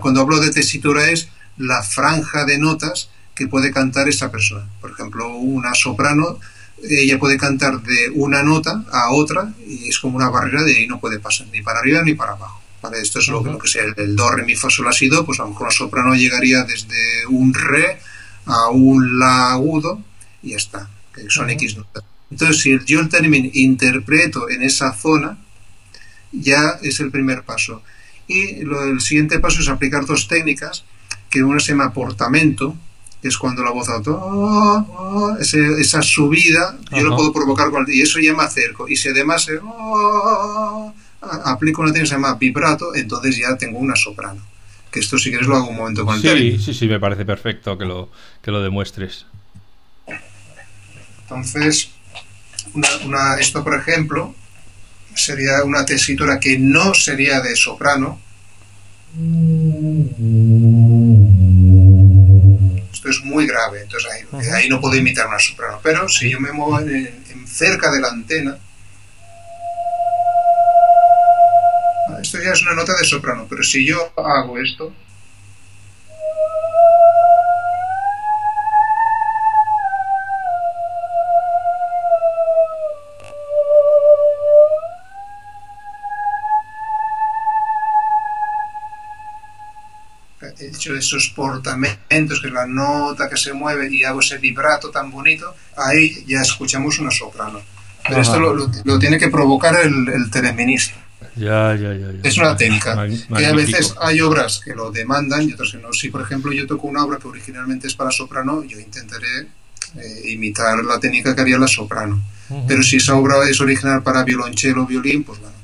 cuando hablo de tesitura es la franja de notas que puede cantar esa persona. Por ejemplo, una soprano, ella puede cantar de una nota a otra y es como una barrera de ahí no puede pasar ni para arriba ni para abajo. ¿Vale? Esto es lo, que sea el, do, re, mi, fa, sol, la, si, do, pues a lo mejor la soprano llegaría desde un re a un la agudo y ya está, que son X notas. Entonces, si yo el término interpreto en esa zona, ya es el primer paso. Y lo, el siguiente paso es aplicar dos técnicas, que una se llama portamento, es cuando la voz alto, esa subida, yo lo puedo provocar y eso ya me acerco. Y si además aplico una técnica que se llama vibrato, entonces ya tengo una soprano. Que esto si quieres lo hago un momento con el Sí, sí, sí, me parece perfecto que lo, que lo demuestres. Entonces, una, esto por ejemplo, sería una tesitura que no sería de soprano es muy grave, entonces ahí, no puedo imitar una soprano. Pero si yo me muevo en, cerca de la antena, esto ya es una nota de soprano, pero si yo hago esto, hecho esos portamentos, que es la nota que se mueve y hago ese vibrato tan bonito, ahí ya escuchamos una soprano. Pero esto lo, tiene que provocar el, el teleminista. Ya, ya, ya, Es una técnica. que a veces hay obras que lo demandan y otras que no. Si, por ejemplo, yo toco una obra que originalmente es para soprano, yo intentaré eh, imitar la técnica que haría la soprano. Pero si esa obra es original para violonchelo o violín, pues bueno,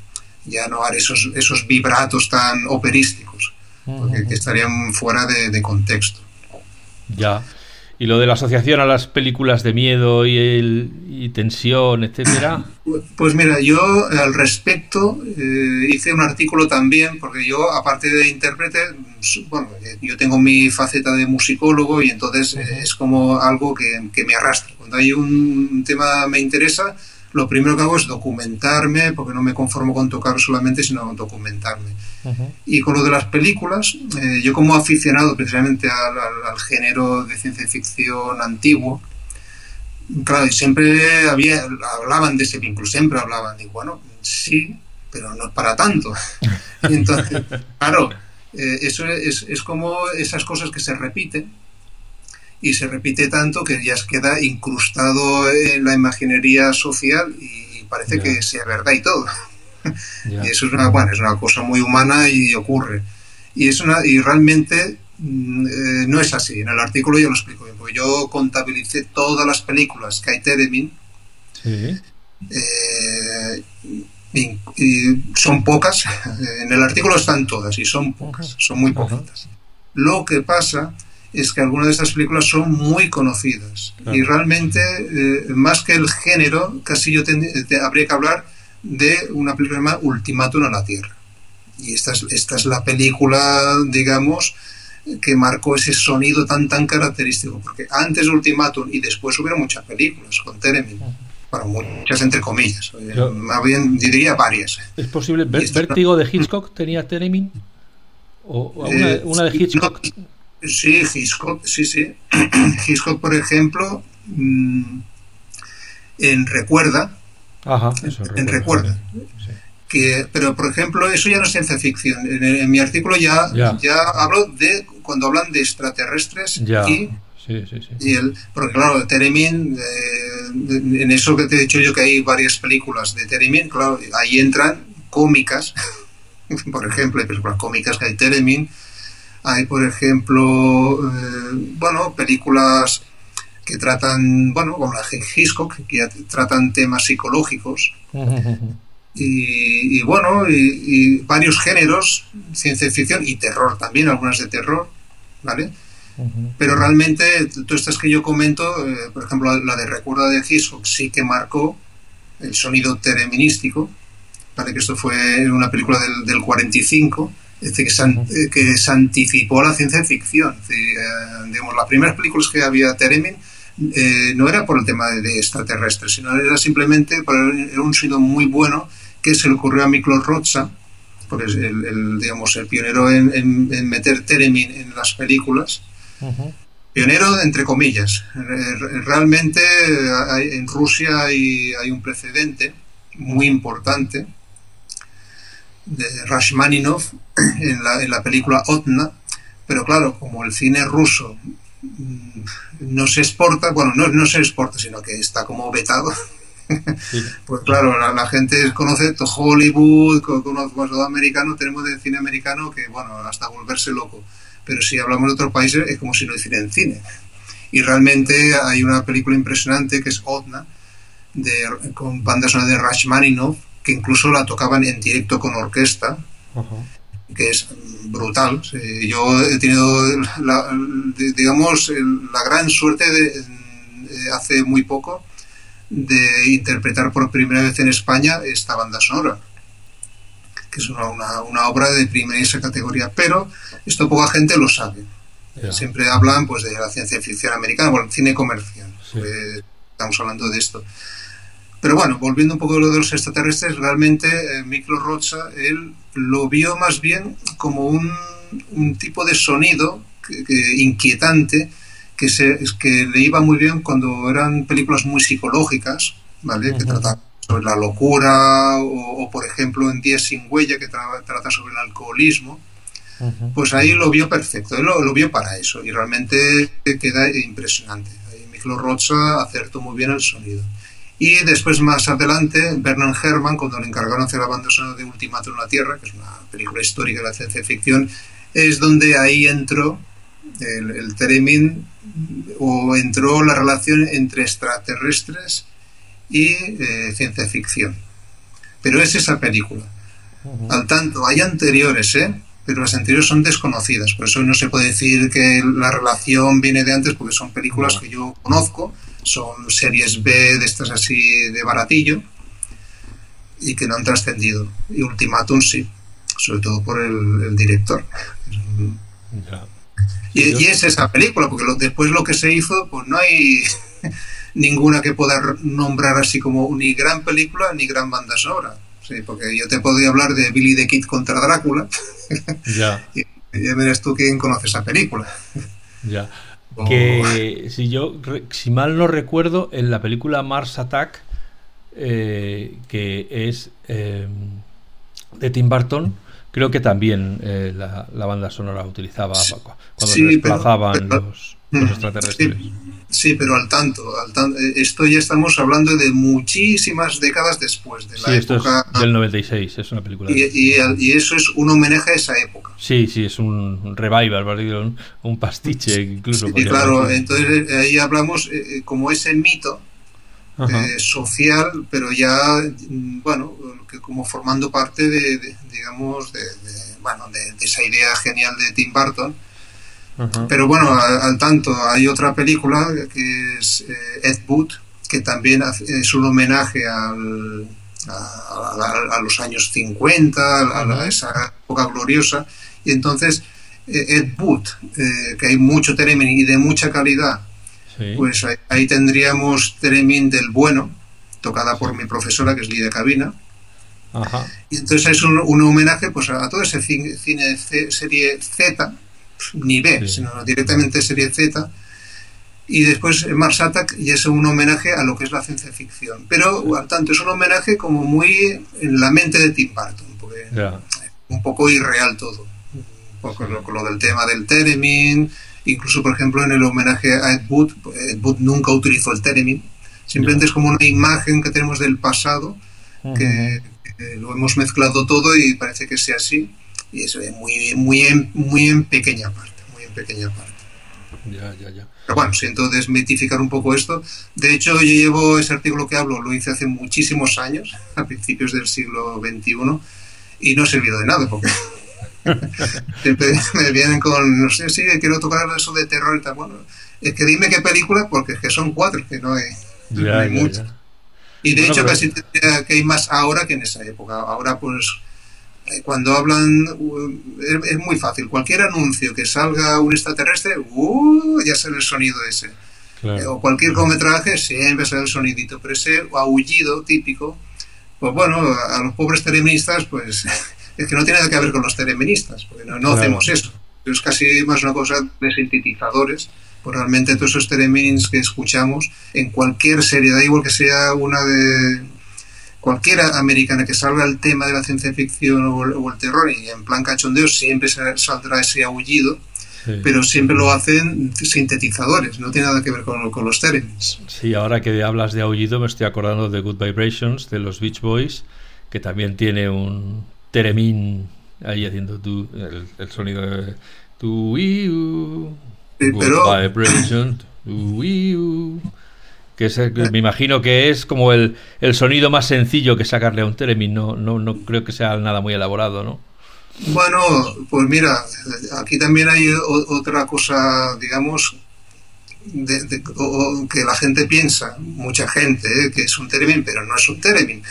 ya no haré esos, esos vibratos tan operísticos porque que estarían fuera de, contexto. Ya. ¿Y lo de la asociación a las películas de miedo y, el, tensión, etcétera? Pues mira, yo al respecto eh, hice un artículo también, porque yo, aparte de intérprete, bueno, yo tengo mi faceta de musicólogo y entonces es como algo que, que, me arrastra. Cuando hay un tema me interesa, lo primero que hago es documentarme, porque no me conformo con tocar solamente, sino documentarme. Y con lo de las películas, eh, yo como aficionado precisamente al, género de ciencia ficción antiguo, claro, siempre había, hablaban de ese vínculo, siempre hablaban, y bueno, sí, pero no es para tanto. Y entonces, claro, eh, eso es, es, como esas cosas que se repiten y se repite tanto que ya queda incrustado en la imaginería social y parece que sea verdad y todo. y eso es una, bueno, es una cosa muy humana y ocurre. Y, es una, y realmente mm, eh, no es así. En el artículo yo lo explico bien, porque yo contabilicé todas las películas que hay Teremin. Sí. Eh, y, son pocas. En el artículo están todas y son pocas, son muy poquitas. Lo que pasa es que algunas de estas películas son muy conocidas y realmente eh, más que el género casi yo habría que hablar de una película llamada Ultimátum a la Tierra y esta es, esta es la película digamos que marcó ese sonido tan tan característico porque antes de Ultimátum y después hubo muchas películas con Teremin bueno, muchas entre comillas más bien diría varias ¿es posible? ¿Vértigo de Hitchcock tenía Teremin? ¿o una, eh, una de Hitchcock? Sí, Hitchcock, sí, sí. Hitchcock, por ejemplo, mm, en Recuerda. Ajá, en Recuerda. Que, pero, por ejemplo, eso ya no es ciencia ficción. En, mi artículo ya, ya. hablo de cuando hablan de extraterrestres y. Sí, sí, sí. Y el, porque claro, Teremin, eh, en eso que te he dicho yo que hay varias películas de Teremin, claro, ahí entran cómicas, por ejemplo, hay películas cómicas que hay Teremin, hay, por ejemplo, eh, bueno, películas que tratan, bueno, como la de Hitchcock, que tratan temas psicológicos. Y, bueno, y, varios géneros, ciencia ficción y terror también, algunas de terror, ¿vale? Pero realmente, todas estas que yo comento, eh, por ejemplo, la, de Recuerda de Hitchcock sí que marcó el sonido tereminístico, ¿vale? Que esto fue una película del, del 45 es decir, que, se, que se anticipó a la ciencia ficción. Eh, digamos, las primeras películas que había Teremin eh, no era por el tema de, extraterrestres, sino era simplemente por un sonido muy bueno que se le ocurrió a Miklos Rocha, porque es el, digamos, el pionero en, meter Teremin en las películas. Pionero entre comillas. Realmente en Rusia hay, hay un precedente muy importante de Rashmaninov en la, en la película Otna, pero claro, como el cine ruso mm, no se exporta, bueno, no, no se exporta, sino que está como vetado, pues claro, la, gente conoce Hollywood, conoce todo americano, tenemos de cine americano que, bueno, hasta volverse loco, pero si hablamos de otros países es como si no hicieran cine. Y realmente hay una película impresionante que es Otna, de, con banda sonora de Rashmaninov, que incluso la tocaban en directo con orquesta, que es brutal. Yo he tenido, la, digamos, la gran suerte de, hace muy poco de interpretar por primera vez en España esta banda sonora, que es una, una, obra de primera categoría, pero esto poca gente lo sabe. Siempre hablan pues de la ciencia ficción americana, bueno, cine comercial. Pues, estamos hablando de esto. Pero bueno, volviendo un poco a lo de los extraterrestres, realmente eh, Miklo Rocha, él lo vio más bien como un, un tipo de sonido inquietante que, se, que le iba muy bien cuando eran películas muy psicológicas, ¿vale? Que trataban sobre la locura o, por ejemplo en Días sin huella que trata sobre el alcoholismo. Pues ahí lo vio perfecto, él lo, vio para eso y realmente queda impresionante. Miklo Rocha acertó muy bien el sonido. Y después, más adelante, Bernard Herrmann, cuando le encargaron hacer la banda sonora de Ultimátum en la Tierra, que es una película histórica de la ciencia ficción, es donde ahí entró el, el o entró la relación entre extraterrestres y eh, ciencia ficción. Pero es esa película. Al tanto, hay anteriores, ¿eh? pero las anteriores son desconocidas. Por eso no se puede decir que la relación viene de antes, porque son películas que yo conozco son series B de estas así de baratillo y que no han trascendido. Y Ultimatum sí, sobre todo por el, director. Y, es esa película, porque después lo que se hizo, pues no hay ninguna que pueda nombrar así como ni gran película ni gran banda sonora. Sí, porque yo te podría hablar de Billy the Kid contra Drácula. Ya. y ya verás tú quién conoce esa película. Ya que si yo si mal no recuerdo en la película Mars Attack eh, que es em, de Tim Burton creo que también eh, la, la, banda sonora utilizaba cuando se desplazaban los, los, mm, extraterrestres. Sí, pero al tanto, al tanto, eh, esto ya estamos hablando de muchísimas décadas después de la sí, esto época. Es del 96, es una película. Y, y, y, eso es un homenaje a esa época. Sí, sí, es un revival, un, un pastiche incluso. Sí, claro, entonces eh, ahí hablamos eh, como ese mito eh, social, pero ya, mm, bueno, que como formando parte de, de digamos, de, de bueno, de, de, esa idea genial de Tim Burton pero bueno, al, tanto, hay otra película que es eh, Ed Wood, que también es un homenaje al, a, a, los años 50, a, esa época gloriosa. Y entonces, eh, Ed Wood, eh, que hay mucho Teremin y de mucha calidad, sí. pues ahí, ahí, tendríamos Teremin del bueno, tocada por mi profesora, que es Lidia Cabina. Ajá. Y entonces es un, un, homenaje pues, a todo ese cine, cine serie Z, ni B, sino directamente serie Z. Y después Mars Attack y es un homenaje a lo que es la ciencia ficción. Pero al tanto es un homenaje como muy en la mente de Tim Burton, porque yeah. un poco irreal todo. Poco lo, lo, del tema del Teremin, incluso por ejemplo en el homenaje a Ed Wood, Ed Wood nunca utilizó el Teremin, simplemente yeah. es como una imagen que tenemos del pasado, uh -huh. que, que lo hemos mezclado todo y parece que sea así y eso es muy, muy, en, muy en pequeña parte, muy en pequeña parte. Ya, ya, ya. Pero bueno, siento desmitificar un poco esto. De hecho, yo llevo ese artículo que hablo, lo hice hace muchísimos años, a principios del siglo XXI, y no ha servido de nada, porque siempre me vienen con, no sé si sí, quiero tocar eso de terror y tal. Bueno, es que dime qué película, porque es que son cuatro, que no hay, ya, no hay. Ya. Y de bueno, hecho, pero... casi que hay más ahora que en esa época. Ahora, pues cuando hablan es, muy fácil. Cualquier anuncio que salga un extraterrestre, uh, ya sale el sonido ese. Claro. O cualquier cometraje, siempre sale el sonidito. Pero ese aullido típico, pues bueno, a los pobres tereministas, pues es que no tiene nada que ver con los tereministas, porque no, no claro. hacemos eso. Es casi más una cosa de sintetizadores. Pues realmente todos esos teremins que escuchamos en cualquier serie, da igual que sea una de cualquiera americana que salga el tema de la ciencia ficción o el, o el terror y en plan cachondeo siempre saldrá ese aullido, sí. pero siempre lo hacen sintetizadores, no tiene nada que ver con, con los términos. Sí, ahora que hablas de aullido me estoy acordando de Good Vibrations de los Beach Boys, que también tiene un teremín ahí haciendo tu, el, el sonido de tu sí, pero... Vibration, tu, que es, me imagino que es como el, el, sonido más sencillo que sacarle a un Teremin, no, no, no creo que sea nada muy elaborado, ¿no? Bueno, pues mira, aquí también hay otra cosa, digamos, de, de, o, que la gente piensa, mucha gente, ¿eh? que es un Teremin, pero no es un Teremin.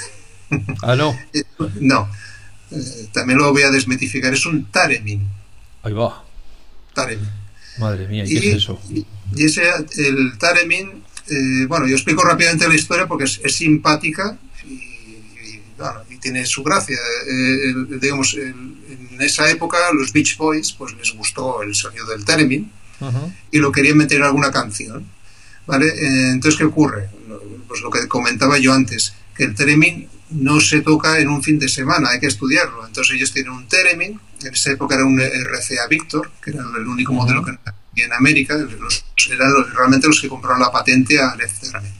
Ah, no. no, eh, también lo voy a desmitificar, es un Taremin. Ahí va. Taremin. Madre mía, ¿y, y qué es eso? Y, y ese, el Taremin eh, bueno, yo explico rápidamente la historia porque es, es simpática y, y, bueno, y, tiene su gracia. Eh, el, digamos, el, en esa época los Beach Boys pues les gustó el sonido del theremin uh -huh. y lo querían meter en alguna canción. ¿vale? Eh, entonces, ¿qué ocurre? Pues lo que comentaba yo antes, que el theremin no se toca en un fin de semana, hay que estudiarlo. Entonces ellos tienen un theremin, en esa época era un RCA Victor, que era el único uh -huh. modelo que en América, los, eran los, realmente los que compraron la patente a Zeppelin.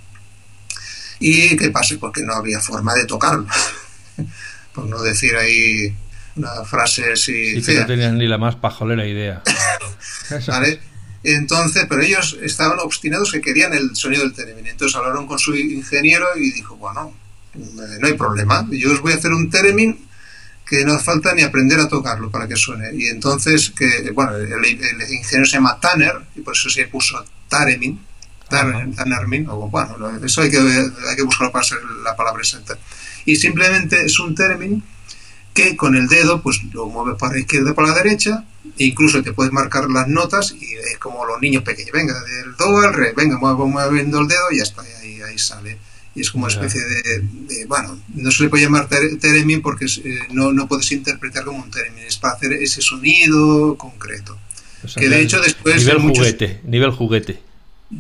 ¿Y qué pasa? Porque no había forma de tocarlo. Por no decir ahí una frase así. Sí, que no tenían ni la más pajolera idea. ¿Vale? Entonces, pero ellos estaban obstinados que querían el sonido del Teremin. Entonces hablaron con su ingeniero y dijo, bueno, no hay problema, yo os voy a hacer un Teremin que no hace falta ni aprender a tocarlo para que suene. Y entonces, que bueno, el, el ingeniero se llama Tanner, y por eso se puso Taremin, Tanner, Tannermin, o bueno, eso hay que, hay que buscarlo para ser la palabra exacta. Y simplemente es un Teremin que con el dedo pues lo mueves para la izquierda para la derecha, e incluso te puedes marcar las notas y es como los niños pequeños, venga, del do al re, venga, muevo moviendo el dedo y ya está, ahí, ahí sale y es como una especie de, de, bueno, no se le puede llamar teremin porque eh, no, no puedes interpretar como un teremin, es para hacer ese sonido concreto. O sea, que de hecho después... Nivel muchos... juguete, nivel juguete.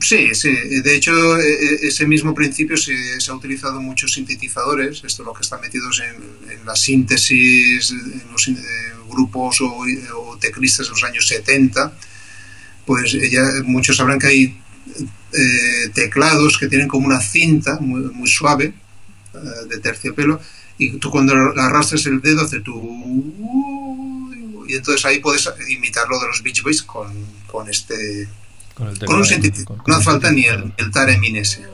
Sí, sí. De hecho, e, e, ese mismo principio se, se ha utilizado en muchos sintetizadores, esto es lo que está metidos en, en la síntesis, en los eh, grupos o, o, teclistas de los años 70. Pues ya muchos sabrán que hay eh, teclados que tienen como una cinta muy, muy suave eh, de terciopelo y tú cuando arrastras el dedo hace tu y entonces ahí puedes imitar lo de los Beach Boys con, con este con, el con un sintetizador. No hace falta ni el, el Taremin ese.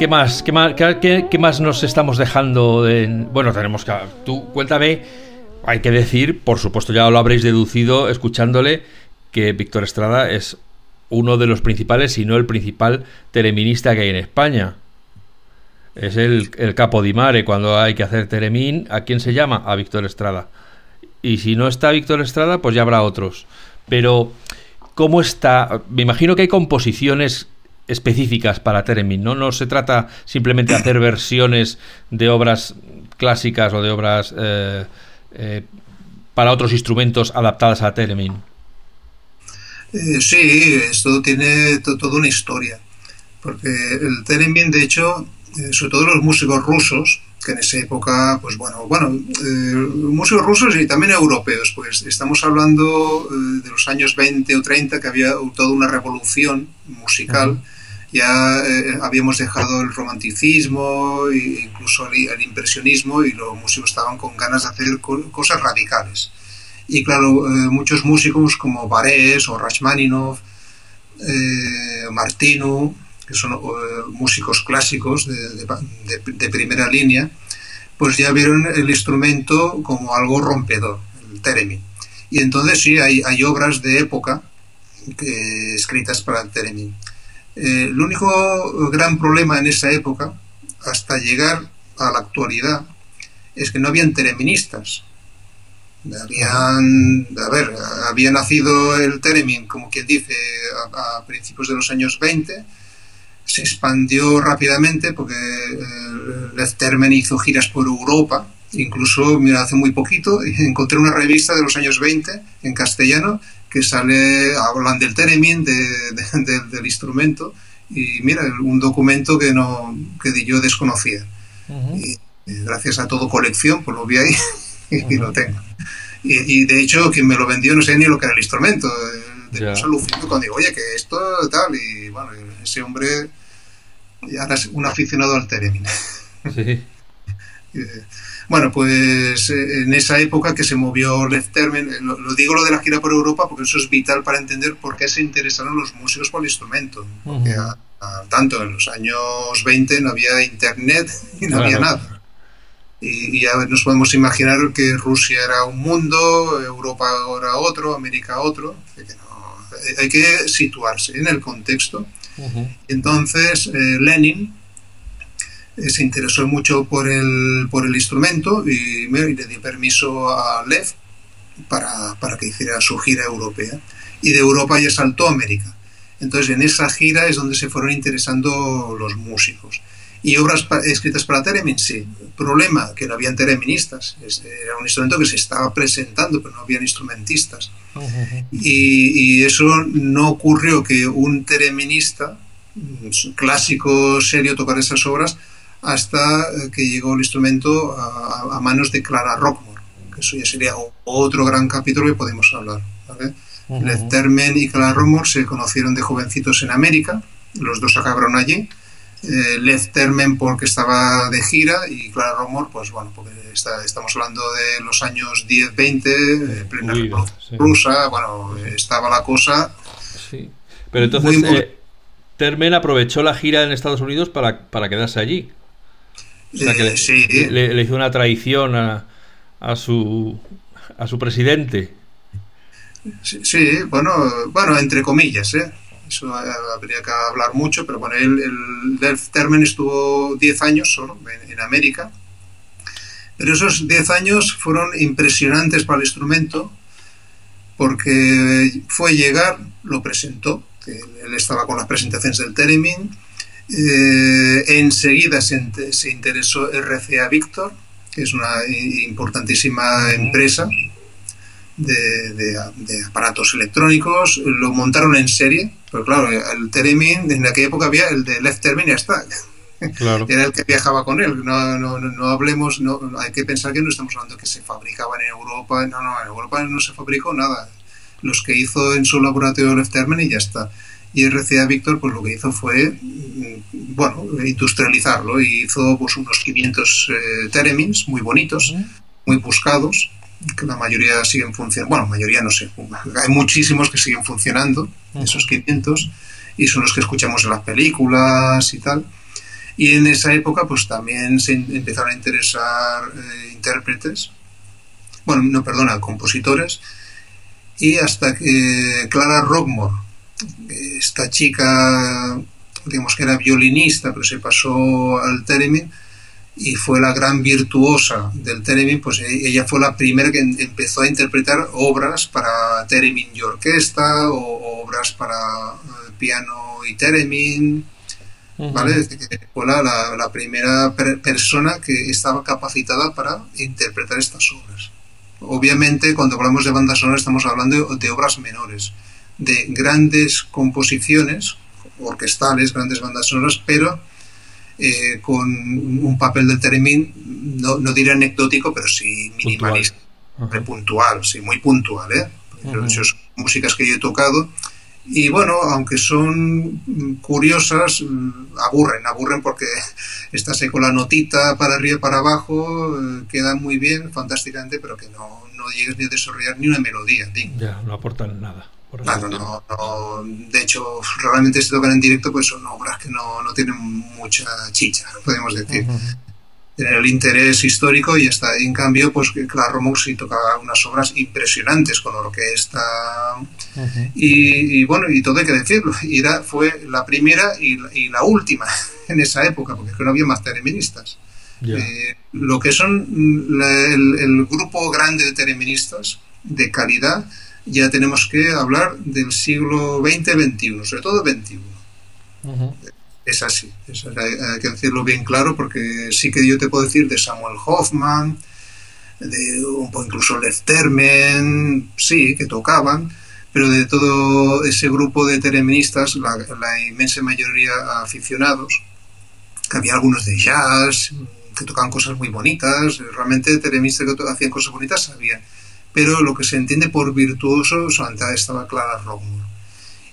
¿Qué más? ¿Qué más, qué, más nos estamos dejando? De... Bueno, tenemos que... Tú cuéntame, hay que decir, por supuesto ya lo habréis deducido escuchándole, que Víctor Estrada es uno de los principales, si no el principal teleminista que hay en España. Es el, el capo di mare cuando hay que hacer telemín. ¿A quién se llama? A Víctor Estrada. Y si no está Víctor Estrada, pues ya habrá otros. Pero, ¿cómo está? Me imagino que hay composiciones específicas para Teremin, ¿no? No se trata simplemente de hacer versiones de obras clásicas o de obras eh, eh, para otros instrumentos adaptadas a Teremin. Eh, sí, esto tiene toda una historia, porque el Teremin, de hecho, eh, sobre todo los músicos rusos, que en esa época, pues bueno, bueno, músicos rusos y también europeos, pues estamos hablando de los años 20 o 30 que había toda una revolución musical. Uh -huh ya eh, habíamos dejado el romanticismo e incluso el, el, impresionismo y los músicos estaban con ganas de hacer co cosas radicales. Y claro, eh, muchos músicos como Barés o Rachmaninov, eh, Martino, que son músicos clásicos de, de, de, de, primera línea, pues ya vieron el instrumento como algo rompedor, el theremin. Y entonces sí, hay, hay obras de época escritas para el theremin. Eh, el único gran problema en esa época, hasta llegar a la actualidad, es que no habían tereministas. Habían, a ver, había nacido el Teremin, como quien dice, a, principios de los años 20, se expandió rápidamente porque eh, Termen hizo giras por Europa, incluso, mira, hace muy poquito encontré una revista de los años 20 en castellano que sale, hablan del Teremin, de, de, de, del instrumento, y mira, un documento que, no, que yo desconocía. Uh -huh. y, y, gracias a todo colección, pues lo vi ahí y, uh -huh. lo tengo. Y, y, de hecho, quien me lo vendió no sé ni lo que era el instrumento. De yeah. cuando digo, oye, que esto tal, y bueno, ese hombre ahora es un aficionado al Teremin. Sí. Bueno, pues eh, en esa época que se movió Left Termen, eh, lo, lo, digo lo de la gira por Europa porque eso es vital para entender por qué se interesaron los músicos por el instrumento. Porque -huh. a, a, tanto en los años 20 no había internet y no claro. había nada. Y, y, ya nos podemos imaginar que Rusia era un mundo, Europa era otro, América otro. Que no, hay que situarse en el contexto. Uh -huh. Entonces, eh, Lenin se interesó mucho por el, por el instrumento y, y, le dio permiso a Lev para, para, que hiciera su gira europea. Y de Europa ya saltó a América. Entonces en esa gira es donde se fueron interesando los músicos. Y obras pa escritas para Teremin, sí. Problema, que no habían tereministas. Era un instrumento que se estaba presentando, pero no habían instrumentistas. Uh -huh. y, y, eso no ocurrió que un tereminista clásico, serio, tocar esas obras hasta que llegó el instrumento a, a manos de Clara Rockmore. que eso ya sería otro gran capítulo que podemos hablar. ¿vale? Led Termen y Clara Romor se conocieron de jovencitos en América, los dos acabaron allí. Eh, Led Termen porque estaba de gira y Clara Romor, pues bueno, porque está, estamos hablando de los años 10, 20, eh, plena sí. rusa, bueno, estaba la cosa Sí. Pero entonces Muy, muy- eh, Termen aprovechó la gira en Estados Unidos para, para quedarse allí. O sea, que Eh, le, sí. le- le hizo una traición a, a su a su presidente. Sí, sí, bueno, bueno, entre comillas, ¿eh? Eso eh, habría que hablar mucho, pero bueno, él, el Delf Termen estuvo 10 años solo en, en América, pero esos 10 años fueron impresionantes para el instrumento porque fue llegar, lo presentó, él, estaba con las presentaciones del Theremin, eh, enseguida se, se interesó RCA Victor, que es una importantísima empresa de, de- de aparatos electrónicos, lo montaron en serie, pero claro, el Theremin, en aquella época había el de Left Theremin y ya está, Claro. era el que viajaba con él, no, no, no, no hablemos, no, hay que pensar que no estamos hablando que se fabricaban en Europa, no, no, en Europa no se fabricó nada, los que hizo en su laboratorio Left Theremin y ya está. Y RCA Victor, pues lo que hizo fue, mm, bueno, industrializarlo. Y hizo pues unos 500 eh, Theremins muy bonitos, muy buscados, que la mayoría siguen funcionando, bueno, mayoría no sé, hay muchísimos que siguen funcionando, esos 500, y son los que escuchamos en las películas y tal. Y en esa época, pues también se em- empezaron a interesar eh, intérpretes, bueno, no, perdona, compositores, y hasta que Clara Rockmore, esta chica, digamos que era violinista, pero se pasó al Theremin, y fue la gran virtuosa del Theremin, pues e- ella fue la primera que em- empezó a interpretar obras para Theremin y orquesta, o obras para eh, piano y Theremin, ¿vale? Desde que fue la, la- la primera per- persona que estaba capacitada para interpretar estas obras. Obviamente, cuando hablamos de banda sonora, estamos hablando de, de obras menores, de grandes composiciones orquestales, grandes bandas sonoras, pero eh, con un papel del Theremin, no, no diré anecdótico, pero sí minimalista, Ajá. puntual, sí, muy puntual, ¿eh? Esas músicas que yo he tocado y bueno, aunque son curiosas, mm, aburren, aburren porque estás ahí con la notita para arriba y para abajo, eh, quedan muy bien, fantásticamente, pero que no, no llegues ni a desarrollar ni una melodía. Ya, no aportan nada. Claro, decirlo. no, no, de hecho, realmente se tocan en directo, pues son obras que no, no tienen mucha chicha, podemos decir. Ujú. Tener el interés histórico y está. En cambio, pues Romox sí tocaba unas obras impresionantes con orquesta, Ujú. y, y bueno, y todo hay que decirlo, y era, fue la primera y, la- y la última en esa época, porque es que no había más tereministas. Eh, lo que son mm, la- el, el grupo grande de tereministas de calidad, ya tenemos que hablar del siglo XX-XXI, sobre todo XXI. Ujú. Es así, es- hay, que decirlo bien claro, porque sí que yo te puedo decir de Samuel Hoffman, de un poco incluso Led Termen, sí, que tocaban, pero de todo ese grupo de tereministas, la, la inmensa mayoría aficionados, que había algunos de jazz, que tocaban cosas muy bonitas, realmente tereministas que hacían cosas bonitas había, pero lo que se entiende por virtuoso, solamente estaba Clara Rockmore.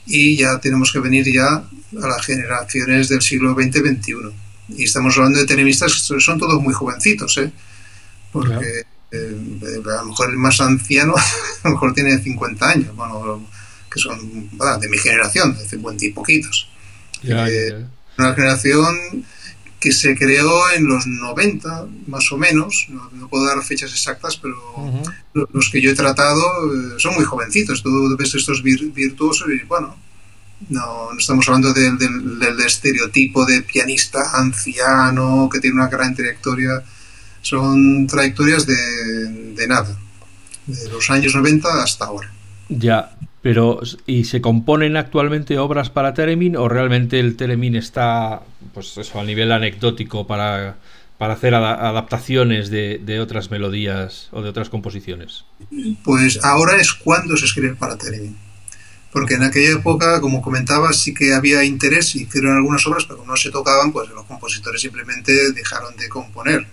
Y ya tenemos que venir ya a las generaciones del siglo XX-XXI. Y estamos hablando de teremistas que son todos muy jovencitos, ¿eh? Porque eh, a lo mejor el más anciano a lo mejor tiene 50 años, bueno, que son bueno, de mi generación, de 50 y poquitos. Eh. Una generación que se creó en los 90, más o menos, no, no puedo dar fechas exactas, pero los que yo he tratado eh, son muy jovencitos. Tú ves estos vir- virtuosos y bueno, no, no estamos hablando del, del- del estereotipo de pianista anciano que tiene una gran trayectoria. Son trayectorias de, de nada, de los años 90 hasta ahora. Ya, pero ¿y se componen actualmente obras para Teremin o realmente el Teremin está pues eso a nivel anecdótico para, para hacer ada- adaptaciones de, de otras melodías o de otras composiciones? Pues ahora es cuando se escribe para Theremin. Porque en aquella época, como comentaba, sí que había interés, hicieron algunas obras, pero como no se tocaban, pues los compositores simplemente dejaron de componer.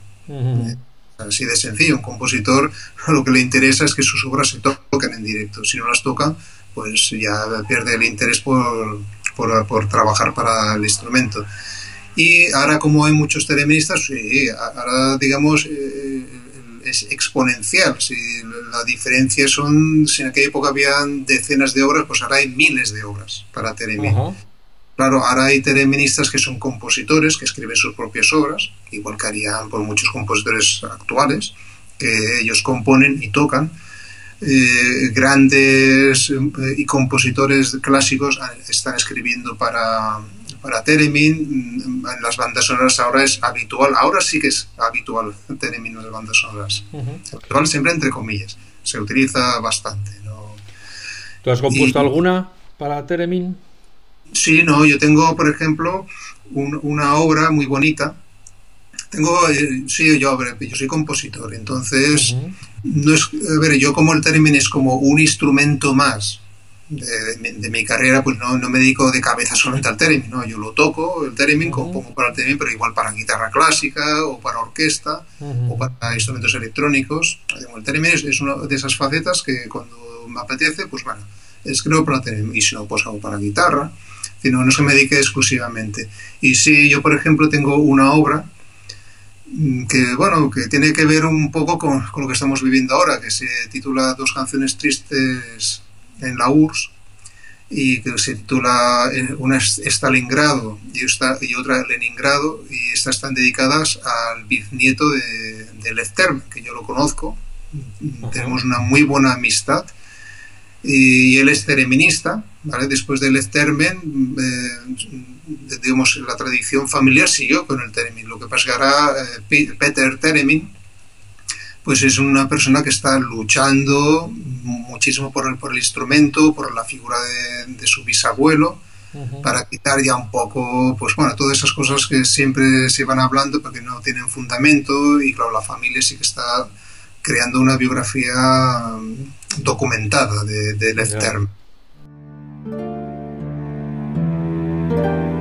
así de sencillo. Un compositor lo que le interesa es que sus obras se toquen en directo. Si no las toca, pues ya pierde el interés por, por, por trabajar para el instrumento. Y ahora como hay muchos teleministas, sí, ahora digamos eh, es exponencial. Si la diferencia son, si en aquella época habían decenas de obras, pues ahora hay miles de obras para Teremin. Claro, ahora hay tereministas que son compositores, que escriben sus propias obras, igual que harían por muchos compositores actuales, que ellos componen y tocan. Eh, grandes eh, y compositores clásicos están escribiendo para, para Teremin, en las bandas sonoras ahora es habitual, ahora sí que es habitual Teremin en las bandas sonoras. Habitual siempre entre comillas, se utiliza bastante. ¿no? ¿Tú has compuesto alguna para Teremin? Sí, no, yo tengo, por ejemplo, una obra muy bonita. Tengo, eh, sí, yo, yo soy compositor, entonces, no es, a ver, yo como el Teremin es como un instrumento más de, mi carrera, pues no, no, me dedico de cabeza solamente al theremin, ¿no? Yo lo toco, el theremin, compongo para el theremin, pero igual para guitarra clásica o para orquesta o para instrumentos electrónicos. El theremin es, una de esas facetas que cuando me apetece, pues bueno, escribo para el theremin y si no, pues hago para guitarra. sino no, se me dedique exclusivamente. Y sí, yo por ejemplo tengo una obra que bueno que tiene que ver un poco con, con, lo que estamos viviendo ahora que se titula dos canciones tristes en la URSS y que se titula eh, una Stalingrado y, esta, y otra Leningrado y estas están dedicadas al bisnieto de, de Lev que yo lo conozco. Tenemos una muy buena amistad y él es tereminista ¿vale? después de Lev eh, digamos la tradición familiar siguió con el teremin lo que pasa es que ahora eh, Peter Teremin pues es una persona que está luchando muchísimo por el, por el instrumento, por la figura de, su bisabuelo, para quitar ya un poco, pues bueno, todas esas cosas que siempre se van hablando porque no tienen fundamento y claro, la familia sí que está creando una biografía documentada de, de Thank you.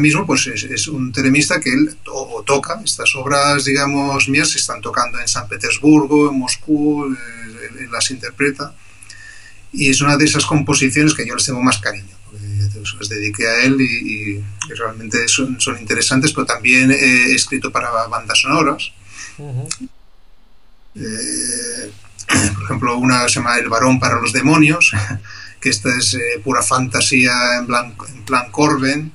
Mismo pues es, un teremista que él o, toca. Estas obras, digamos, mías se están tocando en San Petersburgo, en Moscú, eh, él, las interpreta. Y es una de esas composiciones que yo les tengo más cariño. Les dediqué a él y, realmente son, son, interesantes, pero también he escrito para bandas sonoras. eh, por ejemplo, una se llama El varón para los demonios, que esta es eh, pura fantasía en plan, en plan Corben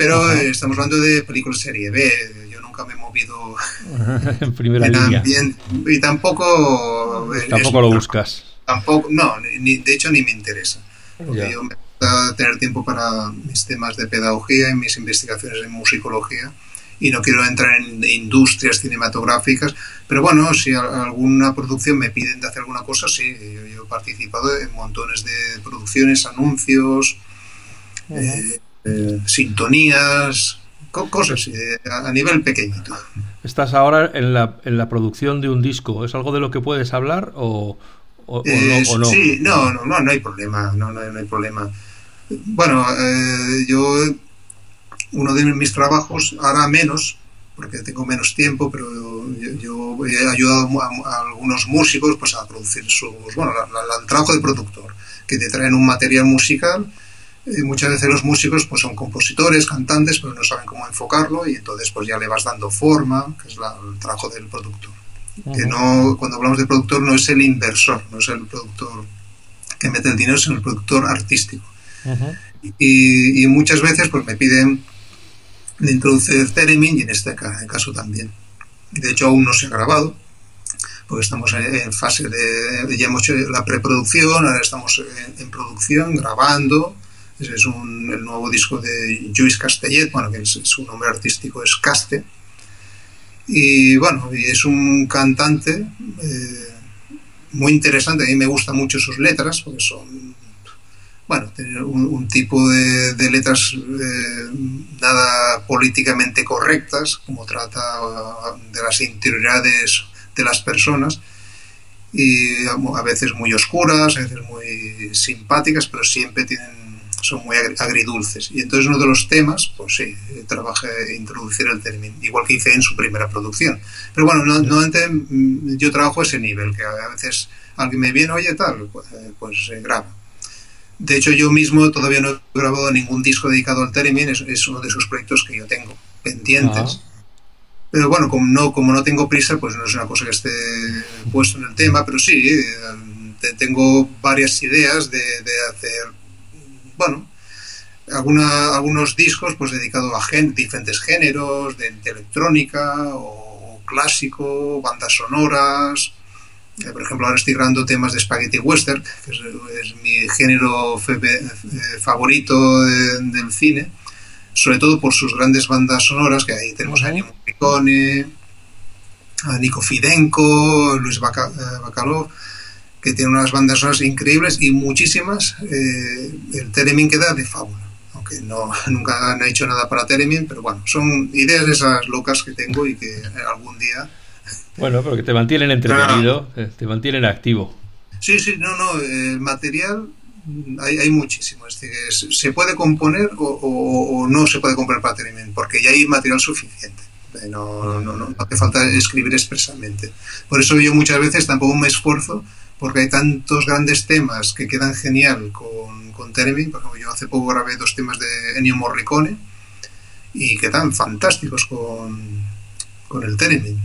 pero estamos hablando de películas serie B. Yo nunca me he movido en primera línea. y tampoco. Tampoco lo buscas. Tampoco, no, ni, de hecho ni me interesa. Porque yo me gusta tener tiempo para mis temas de pedagogía y mis investigaciones en musicología. y no quiero entrar en industrias cinematográficas, pero bueno, si alguna producción me piden de hacer alguna cosa, sí, yo, he participado en montones de producciones, anuncios, eh, eh, sintonías, cosas a nivel pequeñito. Estás ahora en la, en la producción de un disco, ¿es algo de lo que puedes hablar o, o, no, Sí, no, no, no, no hay problema, no, no, hay problema. Bueno, yo uno de mis trabajos, ahora menos, porque tengo menos tiempo, pero yo, he ayudado a, algunos músicos pues, a producir sus, bueno, el trabajo de productor, que te traen un material musical. Y muchas veces los músicos pues, son compositores, cantantes, pero no saben cómo enfocarlo y entonces pues ya le vas dando forma, que es el trabajo del productor. Que no, cuando hablamos de productor no es el inversor, no es el productor que mete el dinero, sino el productor artístico. y, y, muchas veces pues me piden de introducir Theremin y en este caso también. De hecho, aún no se ha grabado, porque estamos en fase de. Ya hemos hecho la preproducción, ahora estamos en, producción, grabando. Ese es el nuevo disco de Lluís Castellet, bueno, que su nombre artístico es Caste. Y bueno, y es un cantante eh, muy interesante, a mí me gustan mucho sus letras, porque son bueno, un, tipo de, letras eh, nada políticamente correctas, como trata de las interioridades de las personas, y a veces muy oscuras, a veces muy simpáticas, pero siempre tienen, son muy agridulces. Y entonces uno de los temas, pues sí, trabajé introducir el término, igual que hice en su primera producción. Pero bueno, normalmente no, yo trabajo ese nivel, que a veces alguien me viene, oye, tal, pues, eh, pues grabo de hecho, yo mismo todavía no he grabado ningún disco dedicado al Theremin, es, uno de esos proyectos que yo tengo pendientes. Pero bueno, como no, como no tengo prisa, pues no es una cosa que esté puesto en el tema, pero sí, eh, tengo varias ideas de, hacer, bueno, alguna, algunos discos pues dedicados a diferentes géneros, de electrónica o clásico, bandas sonoras, eh, por ejemplo, ahora estoy grabando temas de spaghetti western, que es, mi género eh, favorito del cine, sobre todo por sus grandes bandas sonoras, que ahí tenemos a Ennio Morricone, a Nico Fidenco, Luis eh, Bacalov, que tienen unas bandas sonoras increíbles y muchísimas. el Teremin queda de fábula, aunque no, nunca han hecho nada para Teremin, pero bueno, son ideas esas locas que tengo y que algún día bueno, pero que te mantienen entretenido, eh, te mantienen activo. Sí, sí, no, no, el material hay, hay muchísimo. Es decir, se puede componer o, no se puede componer para porque ya hay material suficiente. Eh, no, no, no, hace falta escribir expresamente. Por eso yo muchas veces tampoco me esfuerzo, porque hay tantos grandes temas que quedan genial con, con Por ejemplo, yo hace poco grabé dos temas de Ennio Morricone y quedan fantásticos con, con el Theremin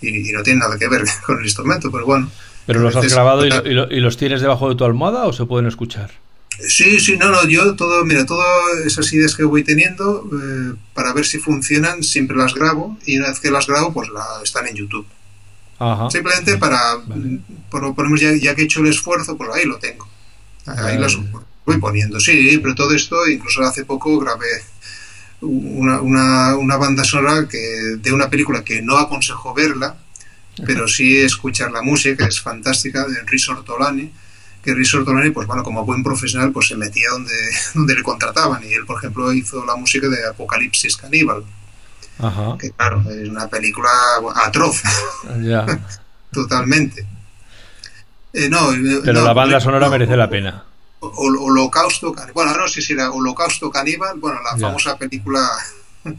y, no tiene nada que ver con el instrumento, pero bueno. ¿Pero los has grabado y, los tienes debajo de tu almohada o se pueden escuchar? Sí, sí, no, no, yo todo, mira, todas esas ideas que voy teniendo, eh, para ver si funcionan, siempre las grabo y una vez que las grabo, pues la, están en YouTube. Simplemente para, ponemos ya, ya, que he hecho el esfuerzo, pues ahí lo tengo. Ahí las voy poniendo, sí, pero todo esto, incluso hace poco grabé una, una, una, banda sonora que, de una película que no aconsejo verla, pero sí escuchar la música, es fantástica, de Enrique Ortolani, que Enrique Ortolani, pues bueno, como buen profesional, pues se metía donde, donde le contrataban, y él, por ejemplo, hizo la música de Apocalipsis Caníbal, que claro, es una película atroz, totalmente. Eh, no, eh, pero la banda sonora merece la pena. Holocausto Caníbal. Bueno, no sé si era Holocausto Caníbal, bueno, la famosa película.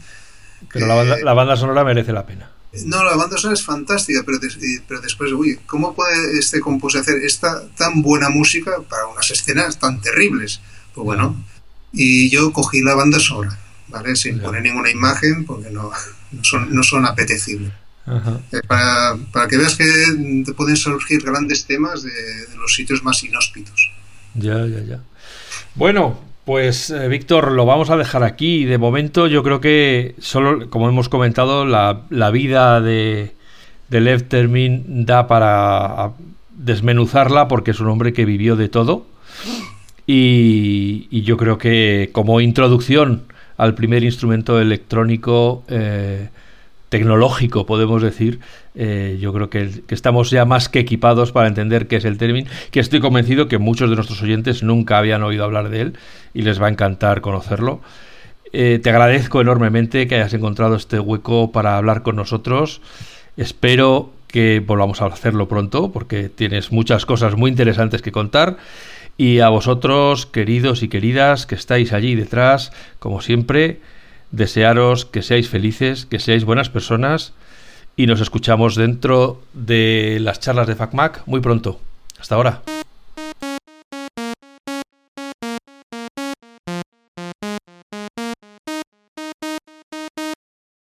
Pero la, banda, la banda sonora merece la pena. No, la banda sonora es fantástica, pero, pero después, uy, ¿cómo puede este compositor hacer esta tan buena música para unas escenas tan terribles? Pues bueno, y yo cogí la banda sonora, ¿vale? Sin poner ninguna imagen, porque no, no, son, no son apetecibles. Eh, para, para, que veas que te pueden surgir grandes temas de los sitios más inhóspitos. Ya, ya, ya. Bueno, pues eh, Víctor, lo vamos a dejar aquí. De momento yo creo que solo, como hemos comentado, la, la vida de, de Lev Termin da para desmenuzarla porque es un hombre que vivió de todo. Y, y yo creo que como introducción al primer instrumento electrónico eh, tecnológico, podemos decir, eh, yo creo que, estamos ya más que equipados para entender qué es el término, que estoy convencido que muchos de nuestros oyentes nunca habían oído hablar de él y les va a encantar conocerlo. Eh, te agradezco enormemente que hayas encontrado este hueco para hablar con nosotros. Espero que volvamos a hacerlo pronto porque tienes muchas cosas muy interesantes que contar. Y a vosotros, queridos y queridas, que estáis allí detrás, como siempre, desearos que seáis felices, que seáis buenas personas y nos escuchamos dentro de las charlas de FacMac muy pronto. Hasta ahora.